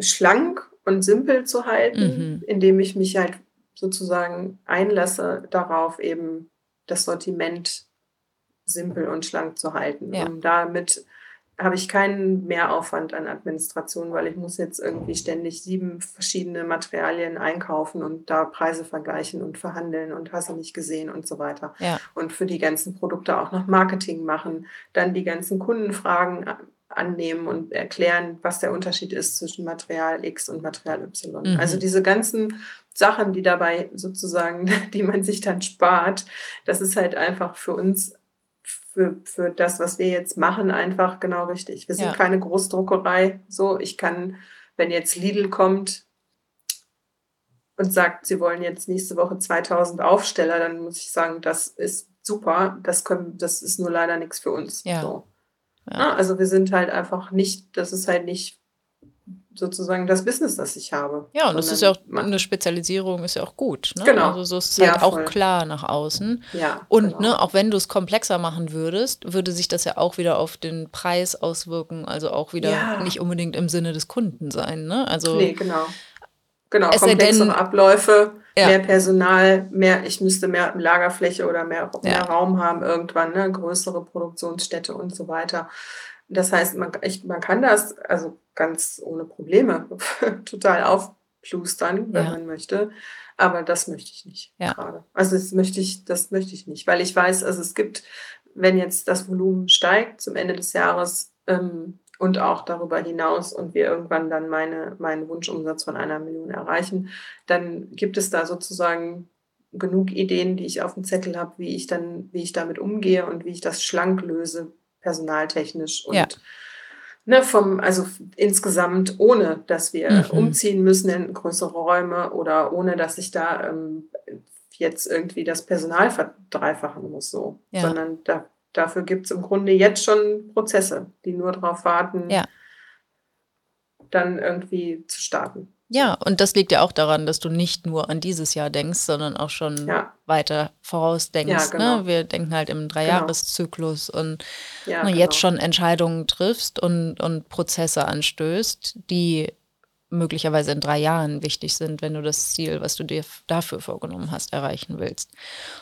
[SPEAKER 2] schlank und simpel zu halten, mhm. indem ich mich halt sozusagen einlasse darauf, eben das Sortiment simpel und schlank zu halten, ja. um damit habe ich keinen Mehraufwand an Administration, weil ich muss jetzt irgendwie ständig sieben verschiedene Materialien einkaufen und da Preise vergleichen und verhandeln und hast du nicht gesehen und so weiter. Ja. Und für die ganzen Produkte auch noch Marketing machen, dann die ganzen Kundenfragen annehmen und erklären, was der Unterschied ist zwischen Material X und Material Y. Mhm. Also diese ganzen Sachen, die dabei sozusagen, <laughs> die man sich dann spart, das ist halt einfach für uns für, für das, was wir jetzt machen, einfach genau richtig. Wir sind ja. keine Großdruckerei. So, ich kann, wenn jetzt Lidl kommt und sagt, sie wollen jetzt nächste Woche 2000 Aufsteller, dann muss ich sagen, das ist super. Das, können, das ist nur leider nichts für uns. Ja. So. Ja. Also wir sind halt einfach nicht, das ist halt nicht sozusagen das Business, das ich habe.
[SPEAKER 1] Ja, und das ist ja auch eine Spezialisierung, ist ja auch gut. Ne? Genau. Also so ist es halt ja, auch klar nach außen. Ja. Und genau. ne, auch wenn du es komplexer machen würdest, würde sich das ja auch wieder auf den Preis auswirken, also auch wieder ja. nicht unbedingt im Sinne des Kunden sein. Ne? Also,
[SPEAKER 2] nee, genau. Genau, komplexere denn, Abläufe, ja. mehr Personal, mehr, ich müsste mehr Lagerfläche oder mehr, mehr Raum haben irgendwann, ne? größere Produktionsstätte und so weiter. Das heißt, man, ich, man kann das also ganz ohne Probleme <laughs> total aufplustern, wenn ja. man möchte. Aber das möchte ich nicht ja. gerade. Also das möchte ich, das möchte ich nicht, weil ich weiß, also es gibt, wenn jetzt das Volumen steigt zum Ende des Jahres ähm, und auch darüber hinaus und wir irgendwann dann meine, meinen Wunschumsatz von einer Million erreichen, dann gibt es da sozusagen genug Ideen, die ich auf dem Zettel habe, wie ich dann, wie ich damit umgehe und wie ich das schlank löse, personaltechnisch und ja. ne, vom, also insgesamt, ohne dass wir mhm. umziehen müssen in größere Räume oder ohne dass ich da ähm, jetzt irgendwie das Personal verdreifachen muss, so. Ja. Sondern da, dafür gibt es im Grunde jetzt schon Prozesse, die nur darauf warten, ja. dann irgendwie zu starten.
[SPEAKER 1] Ja, und das liegt ja auch daran, dass du nicht nur an dieses Jahr denkst, sondern auch schon ja. weiter vorausdenkst. Ja, ne? genau. ne? Wir denken halt im Dreijahreszyklus genau. und ja, genau. jetzt schon Entscheidungen triffst und, und Prozesse anstößt, die möglicherweise in drei Jahren wichtig sind, wenn du das Ziel, was du dir dafür vorgenommen hast, erreichen willst.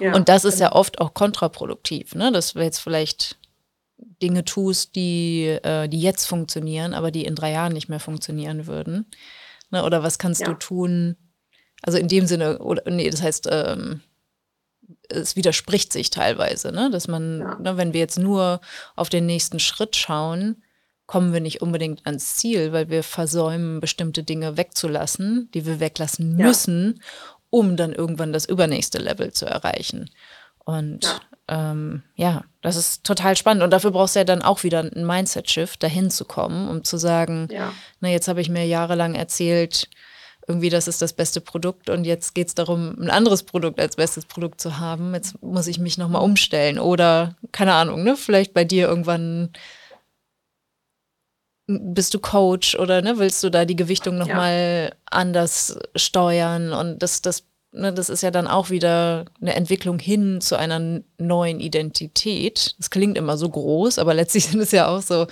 [SPEAKER 1] Ja, und das ist genau. ja oft auch kontraproduktiv, ne? dass du jetzt vielleicht Dinge tust, die, äh, die jetzt funktionieren, aber die in drei Jahren nicht mehr funktionieren würden. Ne? Oder was kannst ja. du tun? Also in dem Sinne, oder nee, das heißt, ähm, es widerspricht sich teilweise, ne? dass man, ja. ne, wenn wir jetzt nur auf den nächsten Schritt schauen, kommen wir nicht unbedingt ans Ziel, weil wir versäumen, bestimmte Dinge wegzulassen, die wir weglassen müssen, ja. um dann irgendwann das übernächste Level zu erreichen. Und ja. Ähm, ja, das ist total spannend. Und dafür brauchst du ja dann auch wieder einen Mindset-Shift, dahin zu kommen, um zu sagen, ja. na, jetzt habe ich mir jahrelang erzählt, irgendwie, das ist das beste Produkt und jetzt geht es darum, ein anderes Produkt als bestes Produkt zu haben. Jetzt muss ich mich nochmal umstellen. Oder, keine Ahnung, ne, vielleicht bei dir irgendwann bist du Coach oder ne, willst du da die Gewichtung nochmal ja. anders steuern und das, das ne, das ist ja dann auch wieder eine Entwicklung hin zu einer neuen Identität. Das klingt immer so groß, aber letztlich <laughs> sind es ja auch so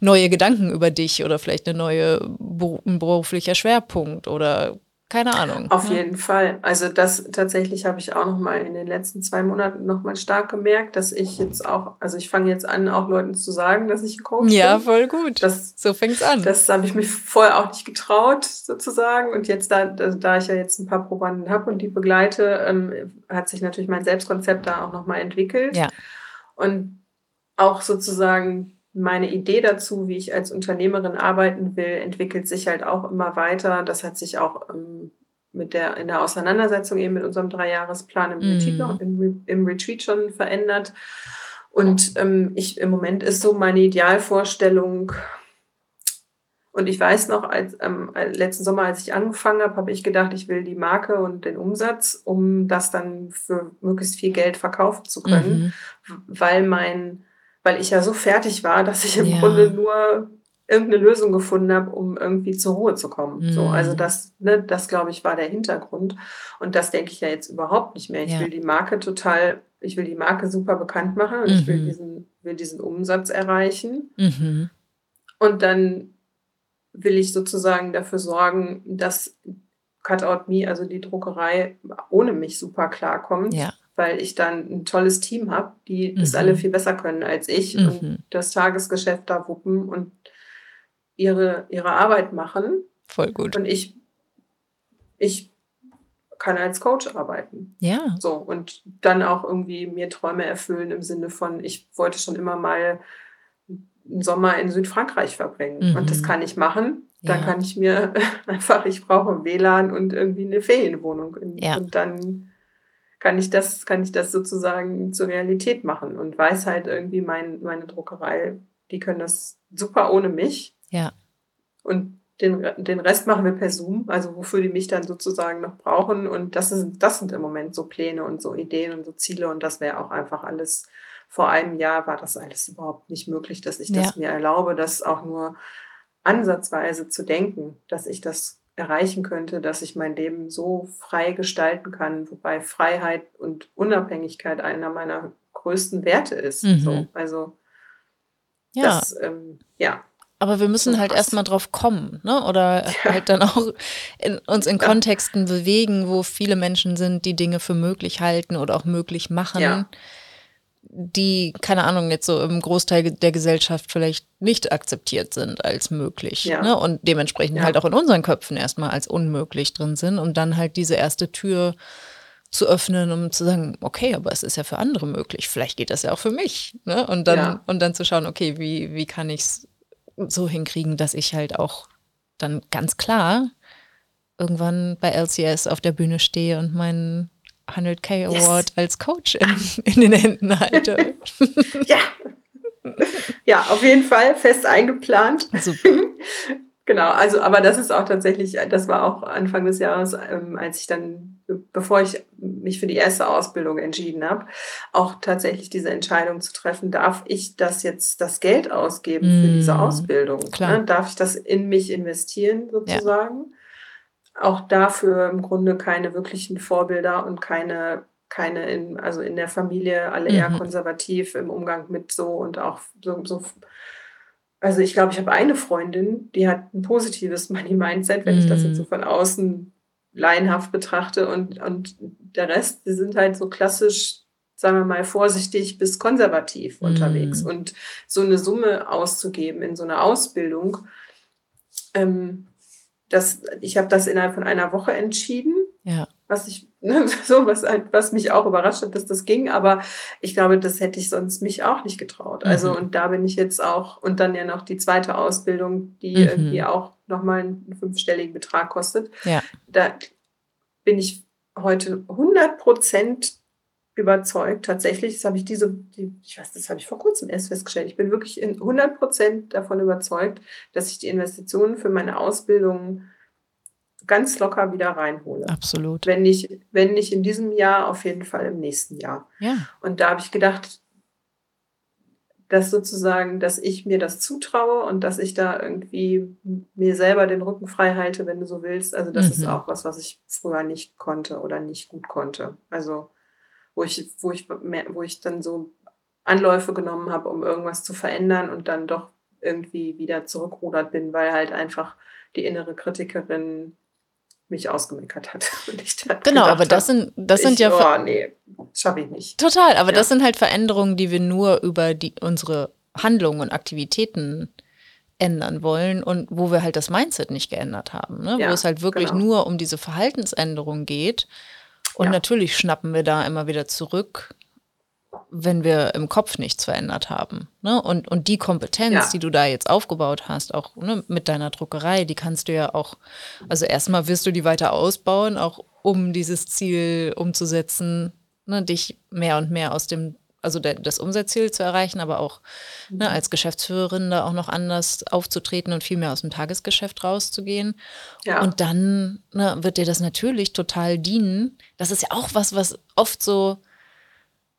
[SPEAKER 1] neue Gedanken über dich oder vielleicht eine neue ein beruflicher Schwerpunkt oder keine Ahnung.
[SPEAKER 2] Auf ja. jeden Fall. Also das tatsächlich habe ich auch noch mal in den letzten zwei Monaten noch mal stark gemerkt, dass ich jetzt auch, also ich fange jetzt an, auch Leuten zu sagen, dass ich Coach
[SPEAKER 1] ja, bin. Ja, voll gut. Das, so fängt's an.
[SPEAKER 2] Das habe ich mich vorher auch nicht getraut sozusagen und jetzt da, da ich ja jetzt ein paar Probanden habe und die begleite, ähm, hat sich natürlich mein Selbstkonzept da auch noch mal entwickelt. Ja. Und auch sozusagen meine Idee dazu, wie ich als Unternehmerin arbeiten will, entwickelt sich halt auch immer weiter. Das hat sich auch ähm, mit der, in der Auseinandersetzung eben mit unserem Dreijahresplan im, mm. Retreat, im, im, Retreat schon verändert. Und ähm, ich, im Moment ist so meine Idealvorstellung, und ich weiß noch, als ähm, letzten Sommer, als ich angefangen habe, habe ich gedacht, ich will die Marke und den Umsatz, um das dann für möglichst viel Geld verkaufen zu können, mhm. weil mein weil ich ja so fertig war, dass ich im ja. Grunde nur irgendeine Lösung gefunden habe, um irgendwie zur Ruhe zu kommen. Mhm. So, also das, ne, das glaube ich war der Hintergrund. Und das denke ich ja jetzt überhaupt nicht mehr. Ich ja. will die Marke total, ich will die Marke super bekannt machen und mhm. ich will mhm. diesen, will diesen Umsatz erreichen. Mhm. Und dann will ich sozusagen dafür sorgen, dass Cutout Me, also die Druckerei, ohne mich super klarkommt. Ja weil ich dann ein tolles Team habe, die das mhm. alle viel besser können als ich mhm. und das Tagesgeschäft da wuppen und ihre, ihre Arbeit machen.
[SPEAKER 1] Voll gut.
[SPEAKER 2] Und ich, ich kann als Coach arbeiten.
[SPEAKER 1] Ja.
[SPEAKER 2] So, und dann auch irgendwie mir Träume erfüllen im Sinne von, ich wollte schon immer mal einen Sommer in Südfrankreich verbringen. Mhm. Und das kann ich machen. Dann ja. kann ich mir <laughs> einfach, ich brauche WLAN und irgendwie eine Ferienwohnung. Ja. Und dann kann ich das, kann ich das sozusagen zur Realität machen und weiß halt irgendwie mein, meine Druckerei, die können das super ohne mich.
[SPEAKER 1] Ja.
[SPEAKER 2] Und den, den Rest machen wir per Zoom, also wofür die mich dann sozusagen noch brauchen. Und das sind, das sind im Moment so Pläne und so Ideen und so Ziele. Und das wäre auch einfach alles, vor einem Jahr war das alles überhaupt nicht möglich, dass ich ja. das mir erlaube, das auch nur ansatzweise zu denken, dass ich das erreichen könnte, dass ich mein Leben so frei gestalten kann, wobei Freiheit und Unabhängigkeit einer meiner größten Werte ist. Mhm. So, also ja. Das, ähm, ja.
[SPEAKER 1] Aber wir müssen halt erstmal drauf kommen, ne? Oder <laughs> ja. halt dann auch in, uns in Kontexten bewegen, wo viele Menschen sind, die Dinge für möglich halten oder auch möglich machen, ja. Die, keine Ahnung, jetzt so im Großteil der Gesellschaft vielleicht nicht akzeptiert sind als möglich. Ja. Ne? Und dementsprechend halt auch in unseren Köpfen erstmal als unmöglich drin sind und dann halt diese erste Tür zu öffnen, um zu sagen, okay, aber es ist ja für andere möglich, vielleicht geht das ja auch für mich. Ne? Und dann, ja. und dann zu schauen, okay, wie, wie kann ich es so hinkriegen, dass ich halt auch dann ganz klar irgendwann bei LCS auf der Bühne stehe und meinen 100k Award yes. als Coach in, in, den Händen halte. <laughs>
[SPEAKER 2] ja. Ja, auf jeden Fall fest eingeplant. Super. <laughs> Genau, also aber das ist auch tatsächlich, das war auch Anfang des Jahres, ähm, als ich dann, bevor ich mich für die erste Ausbildung entschieden habe, auch tatsächlich diese Entscheidung zu treffen, darf ich das jetzt das Geld ausgeben für diese mm, Ausbildung? Klar. Ne? Darf ich das in mich investieren sozusagen? Ja. Auch dafür im Grunde keine wirklichen Vorbilder und keine keine in, also in der Familie alle eher mhm. konservativ im Umgang mit so und auch so, so also ich glaube, ich habe eine Freundin, die hat ein positives Money-Mindset, wenn mm. ich das jetzt so mhm. von außen laienhaft betrachte. Und, und der Rest, die sind halt so klassisch, sagen wir mal, vorsichtig bis konservativ mm. unterwegs. Und so eine Summe auszugeben in so einer Ausbildung, ähm, das, ich habe das innerhalb von einer Woche entschieden.
[SPEAKER 1] Ja.
[SPEAKER 2] Was ich Ne, <laughs> so was, was mich auch überrascht hat, dass das ging, aber ich glaube, das hätte ich sonst mich auch nicht getraut. Also mhm. und da bin ich jetzt auch und dann ja noch die zweite Ausbildung, die mhm. irgendwie auch nochmal einen fünfstelligen Betrag kostet.
[SPEAKER 1] Ja.
[SPEAKER 2] Da bin ich heute 100 Prozent überzeugt. Tatsächlich, das habe ich diese, die, ich weiß, das habe ich vor kurzem erst festgestellt. Ich bin wirklich in 100 Prozent davon überzeugt, dass ich die Investitionen für meine Ausbildung ganz locker wieder reinhole.
[SPEAKER 1] Absolut.
[SPEAKER 2] Wenn nicht, wenn nicht in diesem Jahr, auf jeden Fall im nächsten Jahr.
[SPEAKER 1] Ja.
[SPEAKER 2] Und da habe ich gedacht, dass sozusagen, dass ich mir das zutraue und dass ich da irgendwie mir selber den Rücken frei halte, wenn du so willst. Also das mhm. ist auch was, was ich früher nicht konnte oder nicht gut konnte. Also wo ich, wo ich, wo ich dann so Anläufe genommen habe, um irgendwas zu verändern und dann doch irgendwie wieder zurückrudert bin, weil halt einfach die innere Kritikerin mich ausgemeckert hat. <laughs>
[SPEAKER 1] genau, aber das sind, das sind
[SPEAKER 2] ich,
[SPEAKER 1] ja.
[SPEAKER 2] Oh, nee, schaffe ich nicht.
[SPEAKER 1] Total, aber ja. das sind halt Veränderungen, die wir nur über die, unsere Handlungen und Aktivitäten ändern wollen und wo wir halt das Mindset nicht geändert haben, ne? Ja, wo es halt wirklich genau. nur um diese Verhaltensänderung geht. Und ja. natürlich schnappen wir da immer wieder zurück wenn wir im Kopf nichts verändert haben. Ne? Und, und die Kompetenz, ja. die du da jetzt aufgebaut hast, auch ne, mit deiner Druckerei, die kannst du ja auch, also erstmal wirst du die weiter ausbauen, auch um dieses Ziel umzusetzen, ne, dich mehr und mehr aus dem, also der, das Umsatzziel zu erreichen, aber auch ne, mhm. ne, als Geschäftsführerin da auch noch anders aufzutreten und viel mehr aus dem Tagesgeschäft rauszugehen. Ja. Und dann ne, wird dir das natürlich total dienen. Das ist ja auch was, was oft so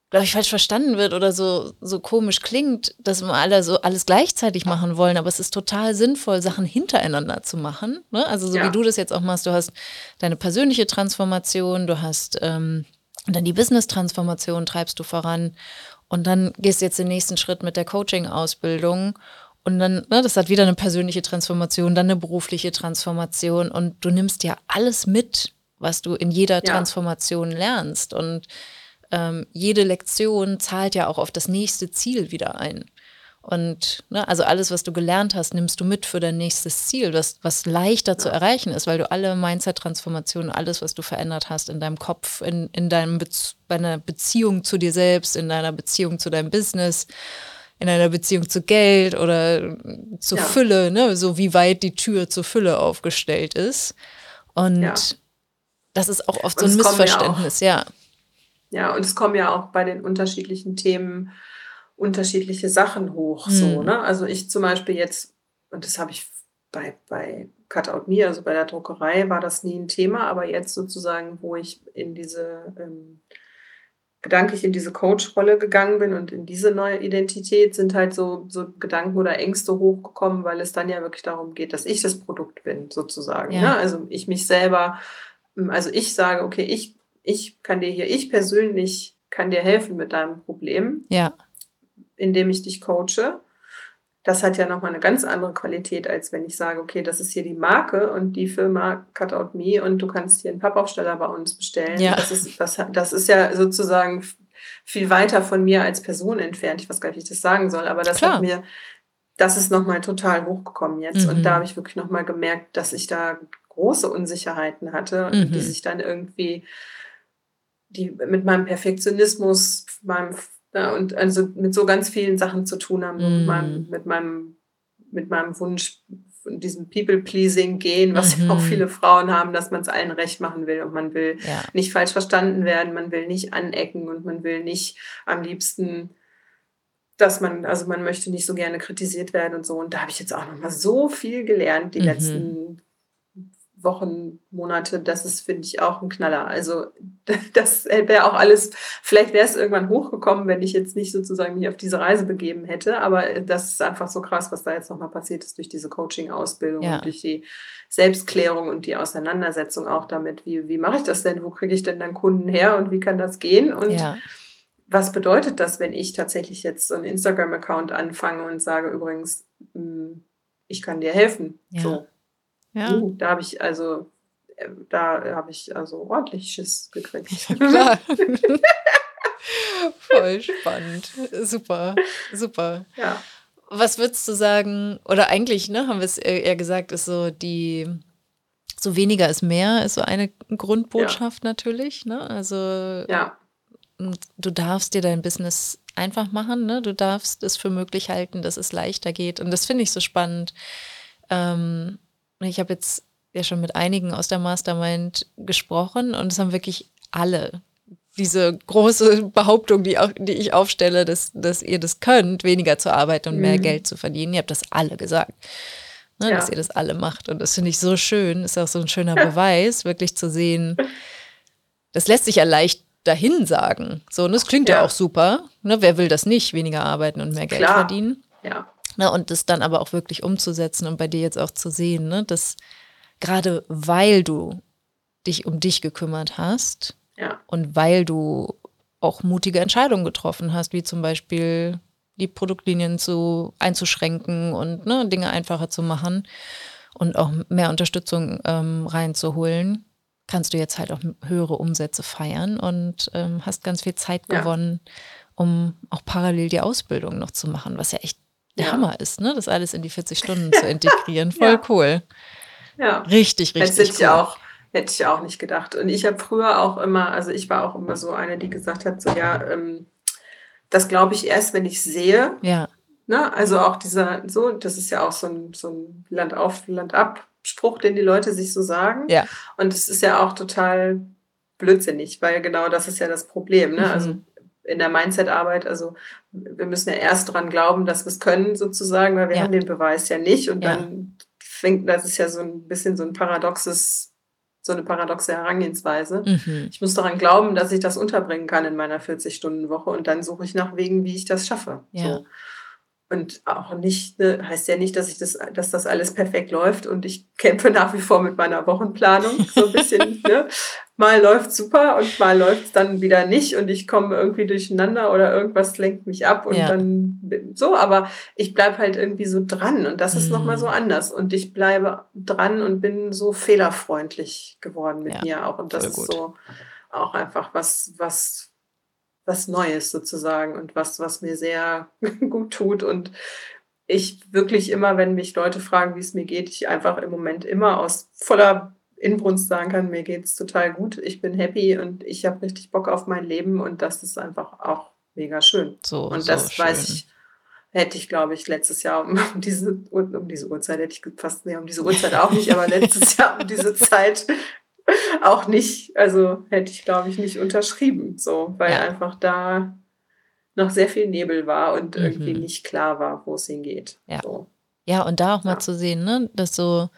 [SPEAKER 1] glaube ich, falsch verstanden wird oder so, so komisch klingt, dass wir alle so alles gleichzeitig machen wollen. Aber es ist total sinnvoll, Sachen hintereinander zu machen. Ne? Also so ja. wie du das jetzt auch machst, du hast deine persönliche Transformation, du hast ähm, dann die Business-Transformation treibst du voran. Und dann gehst du jetzt den nächsten Schritt mit der Coaching-Ausbildung. Und dann, ne, das hat wieder eine persönliche Transformation, dann eine berufliche Transformation. Und du nimmst ja alles mit, was du in jeder ja. Transformation lernst. Und ähm, jede Lektion zahlt ja auch auf das nächste Ziel wieder ein. Und ne, also alles, was du gelernt hast, nimmst du mit für dein nächstes Ziel, was, was leichter zu erreichen ist, weil du alle Mindset-Transformationen, alles, was du verändert hast in deinem Kopf, in, in deinem Bez deiner Beziehung zu dir selbst, in deiner Beziehung zu deinem Business, in einer Beziehung zu Geld oder zur ja. Fülle, ne, so wie weit die Tür zur Fülle aufgestellt ist. Und ja. das ist auch oft und so ein Missverständnis, ja.
[SPEAKER 2] Ja, und es kommen ja auch bei den unterschiedlichen Themen unterschiedliche Sachen hoch. Mhm. So, ne? Also ich zum Beispiel jetzt, und das habe ich bei, bei Cutout Me, also bei der Druckerei, war das nie ein Thema, aber jetzt sozusagen, wo ich in diese ähm, gedanklich in diese Coach-Rolle gegangen bin und in diese neue Identität sind halt so, so Gedanken oder Ängste hochgekommen, weil es dann ja wirklich darum geht, dass ich das Produkt bin, sozusagen. Ja. Ne? Also ich mich selber, also ich sage, okay, ich ich kann dir hier, ich persönlich kann dir helfen mit deinem Problem. Ja. Indem ich dich coache. Das hat ja nochmal eine ganz andere Qualität, als wenn ich sage, okay, das ist hier die Marke und die Firma Cutout Me und du kannst hier einen Pappaufsteller bei uns bestellen. Ja. Das, ist, das, das ist ja sozusagen viel weiter von mir als Person entfernt. Ich weiß gar nicht, wie ich das sagen soll, aber das Klar. hat mir, das ist nochmal total hochgekommen jetzt. Mhm. Und da habe ich wirklich nochmal gemerkt, dass ich da große Unsicherheiten hatte, mhm. die sich dann irgendwie die mit meinem Perfektionismus, meinem, ja, und also mit so ganz vielen Sachen zu tun haben, mm. mit, meinem, mit, meinem, mit meinem Wunsch, diesem People-Pleasing gehen, was mhm. auch viele Frauen haben, dass man es allen recht machen will und man will ja. nicht falsch verstanden werden, man will nicht anecken und man will nicht am liebsten dass man, also man möchte nicht so gerne kritisiert werden und so. Und da habe ich jetzt auch noch mal so viel gelernt die mhm. letzten Wochen, Monate, das ist, finde ich, auch ein Knaller. Also <laughs> das wäre auch alles, vielleicht wäre es irgendwann hochgekommen, wenn ich jetzt nicht sozusagen mich auf diese Reise begeben hätte, aber das ist einfach so krass, was da jetzt nochmal passiert ist durch diese Coaching-Ausbildung ja. und durch die Selbstklärung und die Auseinandersetzung auch damit, wie, wie mache ich das denn, wo kriege ich denn dann Kunden her und wie kann das gehen und ja. was bedeutet das, wenn ich tatsächlich jetzt so einen Instagram-Account anfange und sage übrigens, hm, ich kann dir helfen, ja. so ja. Uh, da habe ich also, äh, da habe ich also ordentlich Schiss gekriegt. Ja, <laughs>
[SPEAKER 1] Voll spannend. Super, super. Ja. Was würdest du sagen, oder eigentlich, ne, haben wir es eher gesagt, ist so die, so weniger ist mehr, ist so eine Grundbotschaft ja. natürlich, ne? Also ja. du darfst dir dein Business einfach machen, ne? Du darfst es für möglich halten, dass es leichter geht. Und das finde ich so spannend. Ähm, ich habe jetzt ja schon mit einigen aus der Mastermind gesprochen und es haben wirklich alle diese große <laughs> Behauptung, die, auch, die ich aufstelle, dass, dass ihr das könnt, weniger zu arbeiten und mehr mhm. Geld zu verdienen. Ihr habt das alle gesagt. Ne, ja. Dass ihr das alle macht. Und das finde ich so schön. Ist auch so ein schöner <laughs> Beweis, wirklich zu sehen. Das lässt sich ja leicht dahin sagen. So, und das klingt ja, ja auch super. Ne, wer will das nicht? Weniger arbeiten und mehr Geld Klar. verdienen. Ja. Ne, und das dann aber auch wirklich umzusetzen und bei dir jetzt auch zu sehen, ne, dass gerade weil du dich um dich gekümmert hast ja. und weil du auch mutige Entscheidungen getroffen hast, wie zum Beispiel die Produktlinien zu einzuschränken und ne, Dinge einfacher zu machen und auch mehr Unterstützung ähm, reinzuholen, kannst du jetzt halt auch höhere Umsätze feiern und ähm, hast ganz viel Zeit ja. gewonnen, um auch parallel die Ausbildung noch zu machen, was ja echt der ja. Hammer ist, ne? Das alles in die 40 Stunden zu integrieren. <laughs> Voll ja. cool. Ja. Richtig, richtig.
[SPEAKER 2] Das hätte cool. ich auch, hätte ich auch nicht gedacht. Und ich habe früher auch immer, also ich war auch immer so eine, die gesagt hat, so ja, ähm, das glaube ich erst, wenn ich sehe. Ja. Ne? Also auch dieser, so, das ist ja auch so ein, so ein Land auf, Land ab Spruch, den die Leute sich so sagen. Ja. Und es ist ja auch total blödsinnig, weil genau das ist ja das Problem. Ne? Also mhm. Also in der Mindset-Arbeit, also wir müssen ja erst dran glauben, dass wir es können, sozusagen, weil wir ja. haben den Beweis ja nicht. Und ja. dann fängt, das ist ja so ein bisschen so ein paradoxes so eine paradoxe Herangehensweise. Mhm. Ich muss daran glauben, dass ich das unterbringen kann in meiner 40-Stunden-Woche und dann suche ich nach Wegen, wie ich das schaffe. Ja. So. Und auch nicht, ne, heißt ja nicht, dass ich das, dass das alles perfekt läuft und ich kämpfe nach wie vor mit meiner Wochenplanung so ein bisschen. <laughs> ne? Mal läuft super und mal läuft es dann wieder nicht und ich komme irgendwie durcheinander oder irgendwas lenkt mich ab und ja. dann so, aber ich bleibe halt irgendwie so dran und das ist mhm. nochmal so anders und ich bleibe dran und bin so fehlerfreundlich geworden mit ja, mir auch und das ist so auch einfach was, was was Neues sozusagen und was, was mir sehr <laughs> gut tut. Und ich wirklich immer, wenn mich Leute fragen, wie es mir geht, ich einfach im Moment immer aus voller Inbrunst sagen kann, mir geht es total gut, ich bin happy und ich habe richtig Bock auf mein Leben und das ist einfach auch mega schön. So, und so das schön. weiß ich, hätte ich, glaube ich, letztes Jahr um, <laughs> um, diese, um diese Uhrzeit, hätte ich fast, nee, um diese Uhrzeit auch nicht, aber letztes Jahr um diese <laughs> Zeit auch nicht, also hätte ich, glaube ich, nicht unterschrieben, so, weil ja. einfach da noch sehr viel Nebel war und mhm. irgendwie nicht klar war, wo es hingeht.
[SPEAKER 1] Ja.
[SPEAKER 2] So.
[SPEAKER 1] ja, und da auch mal ja. zu sehen, ne, dass so,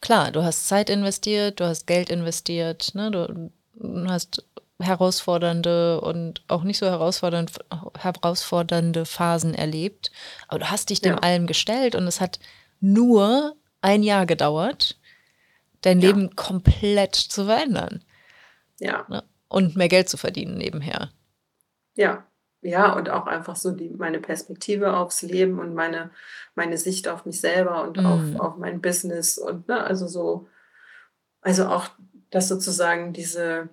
[SPEAKER 1] klar, du hast Zeit investiert, du hast Geld investiert, ne, du, du hast herausfordernde und auch nicht so herausfordernd, herausfordernde Phasen erlebt, aber du hast dich dem ja. allem gestellt und es hat nur ein Jahr gedauert dein ja. Leben komplett zu verändern.
[SPEAKER 2] Ja. Ne?
[SPEAKER 1] Und mehr Geld zu verdienen nebenher.
[SPEAKER 2] Ja. Ja, und auch einfach so die, meine Perspektive aufs Leben und meine, meine Sicht auf mich selber und mm. auf, auf mein Business und ne, also so, also auch, dass sozusagen diese,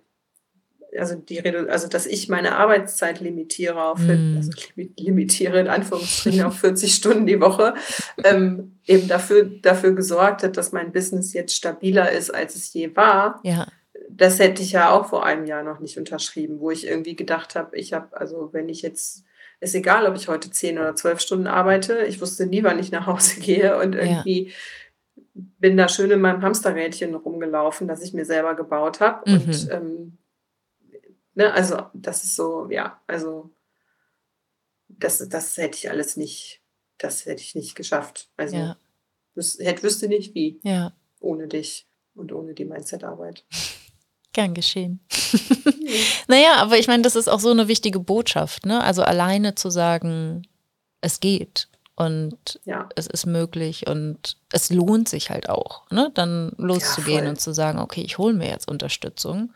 [SPEAKER 2] also die also dass ich meine Arbeitszeit limitiere auf mm. also limitiere in Anführungsstrichen auf 40 <laughs> Stunden die Woche, ähm, eben dafür, dafür gesorgt hat, dass mein Business jetzt stabiler ist, als es je war.
[SPEAKER 1] Ja.
[SPEAKER 2] Das hätte ich ja auch vor einem Jahr noch nicht unterschrieben, wo ich irgendwie gedacht habe, ich habe, also wenn ich jetzt, ist egal, ob ich heute 10 oder 12 Stunden arbeite, ich wusste nie, wann ich nach Hause <laughs> gehe und irgendwie ja. bin da schön in meinem Hamsterrädchen rumgelaufen, das ich mir selber gebaut habe. Mhm. Und ähm, Ne, also das ist so, ja, also das, das hätte ich alles nicht, das hätte ich nicht geschafft. Also ja. hätte, wüsste nicht wie.
[SPEAKER 1] Ja.
[SPEAKER 2] Ohne dich und ohne die Mindset-Arbeit.
[SPEAKER 1] Gern geschehen. <laughs> naja, aber ich meine, das ist auch so eine wichtige Botschaft, ne? Also alleine zu sagen, es geht und
[SPEAKER 2] ja.
[SPEAKER 1] es ist möglich und es lohnt sich halt auch, ne? Dann loszugehen ja, und zu sagen, okay, ich hole mir jetzt Unterstützung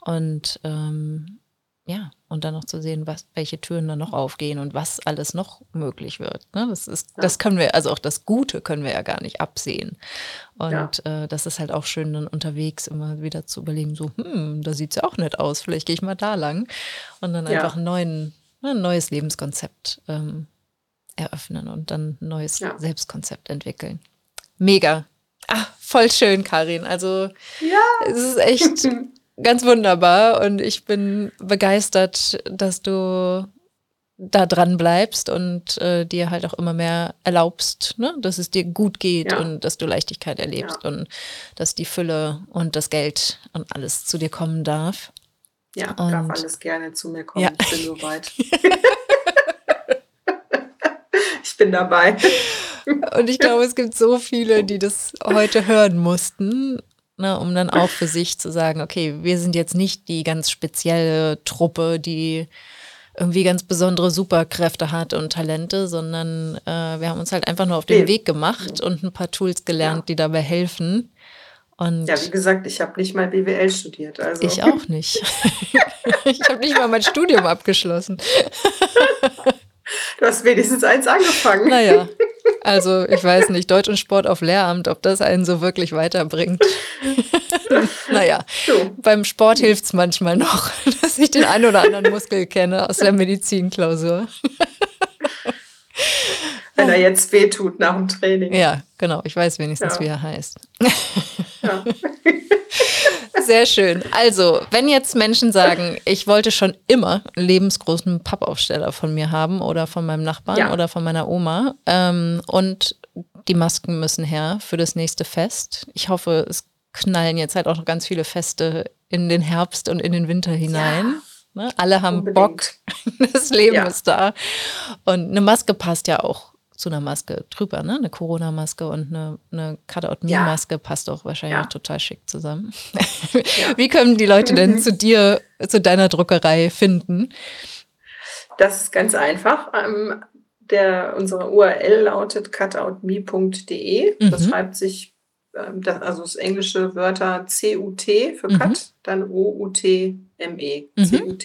[SPEAKER 1] und ähm, ja, und dann noch zu sehen, was, welche Türen dann noch aufgehen und was alles noch möglich wird. Ne? Das ist, ja. das können wir, also auch das Gute können wir ja gar nicht absehen. Und ja. äh, das ist halt auch schön, dann unterwegs immer wieder zu überlegen, so, hm, da sieht es ja auch nett aus, vielleicht gehe ich mal da lang. Und dann einfach ja. neuen, ne, ein neues Lebenskonzept ähm, eröffnen und dann ein neues Selbstkonzept entwickeln. Mega. Ah, voll schön, Karin. Also
[SPEAKER 2] ja.
[SPEAKER 1] es ist echt <laughs> ganz wunderbar und ich bin begeistert, dass du da dran bleibst und äh, dir halt auch immer mehr erlaubst, ne? dass es dir gut geht ja. und dass du Leichtigkeit erlebst ja. und dass die Fülle und das Geld und alles zu dir kommen darf.
[SPEAKER 2] Ja, und darf alles gerne zu mir kommen. Ja. Ich bin nur weit. <laughs> ich bin dabei.
[SPEAKER 1] Und ich glaube, es gibt so viele, die das heute hören mussten ne, um dann auch für sich zu sagen, okay, wir sind jetzt nicht die ganz spezielle Truppe, die irgendwie ganz besondere Superkräfte hat und Talente, sondern äh, wir haben uns halt einfach nur auf den. Weg gemacht und ein paar Tools gelernt, ja. die dabei helfen. Und
[SPEAKER 2] ja, wie gesagt, ich habe nicht mal BWL studiert. Also.
[SPEAKER 1] Ich auch nicht. <laughs> ich habe nicht mal mein Studium abgeschlossen.
[SPEAKER 2] du hast wenigstens eins angefangen.
[SPEAKER 1] Naja, also ich weiß nicht, Deutsch und Sport auf Lehramt, ob das einen so wirklich weiterbringt. <laughs> naja, so. beim Sport hilft es manchmal noch, <laughs> dass ich den einen oder anderen Muskel kenne aus der Medizinklausur.
[SPEAKER 2] Wenn er jetzt wehtut nach dem Training.
[SPEAKER 1] Ja, genau. Ich weiß wenigstens, ja. wie er heißt. Ja. <laughs> Sehr schön. Also, wenn jetzt Menschen sagen, ich wollte schon immer einen lebensgroßen Pappaufsteller von mir haben oder von meinem Nachbarn ja. oder von meiner Oma ähm, und die Masken müssen her für das nächste Fest. Ich hoffe, es knallen jetzt halt auch noch ganz viele Feste in den Herbst und in den Winter hinein. Ne? Alle haben Unbedingt. Bock. <laughs> Das Leben ist da. Und eine Maske passt ja auch zu einer Maske drüber, ne? Eine Corona-Maske und eine, eine Cut-Out-Me-Maske ja. passt auch wahrscheinlich ja. total schick zusammen. <laughs> Ja. Wie können die Leute denn <laughs> zu dir, zu deiner Druckerei finden?
[SPEAKER 2] Das ist ganz einfach. Ähm, der, unsere URL lautet cutoutme.de. Das mhm. schreibt sich, ähm, das, also das englische Wörter CUT für Cut, mhm. dann O-U-T-M-E. Mhm.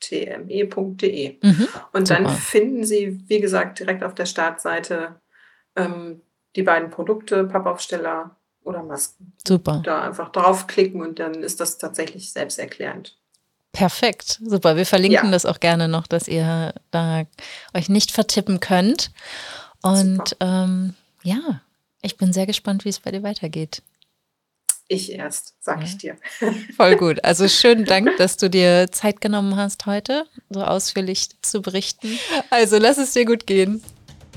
[SPEAKER 2] C-U-T-O-U-T-M-E.de. Mhm. Und dann Super. finden Sie, wie gesagt, direkt auf der Startseite ähm, die beiden Produkte, Pappaufsteller oder Masken.
[SPEAKER 1] Super.
[SPEAKER 2] Da einfach draufklicken und dann ist das tatsächlich selbsterklärend.
[SPEAKER 1] Perfekt, super. Wir verlinken ja. das auch gerne noch, dass ihr da euch nicht vertippen könnt. Und ähm, ja, ich bin sehr gespannt, wie es bei dir weitergeht.
[SPEAKER 2] Ich erst, sag ich dir. <laughs>
[SPEAKER 1] Voll gut. Also schönen Dank, dass du dir Zeit genommen hast, heute so ausführlich zu berichten. Also lass es dir gut gehen.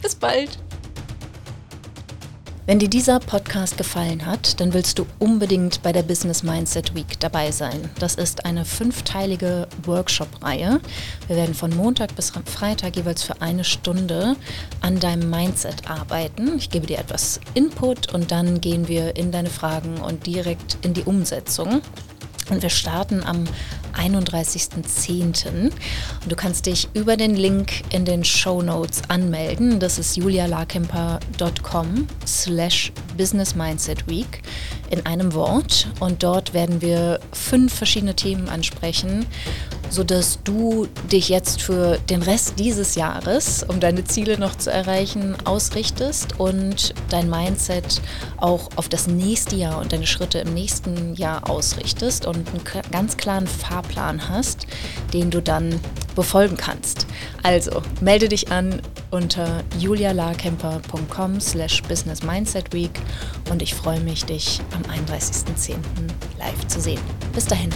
[SPEAKER 1] Bis bald. Wenn dir dieser Podcast gefallen hat, dann willst du unbedingt bei der Business Mindset Week dabei sein. Das ist eine fünfteilige Workshop-Reihe. Wir werden von Montag bis Freitag jeweils für eine Stunde an deinem Mindset arbeiten. Ich gebe dir etwas Input und dann gehen wir in deine Fragen und direkt in die Umsetzung. Und wir starten am 31.10. Und du kannst dich über den Link in den Show Notes anmelden. Das ist julialarkemper.com slash Business Mindset Week in einem Wort. Und dort werden wir fünf verschiedene Themen ansprechen, sodass du dich jetzt für den Rest dieses Jahres, um deine Ziele noch zu erreichen, ausrichtest und dein Mindset auch auf das nächste Jahr und deine Schritte im nächsten Jahr ausrichtest und einen ganz klaren Fahrplan hast, den du dann befolgen kannst. Also melde dich an unter julialarkemper.com slash business mindset week und ich freue mich, dich am 31.10. live zu sehen. Bis dahin.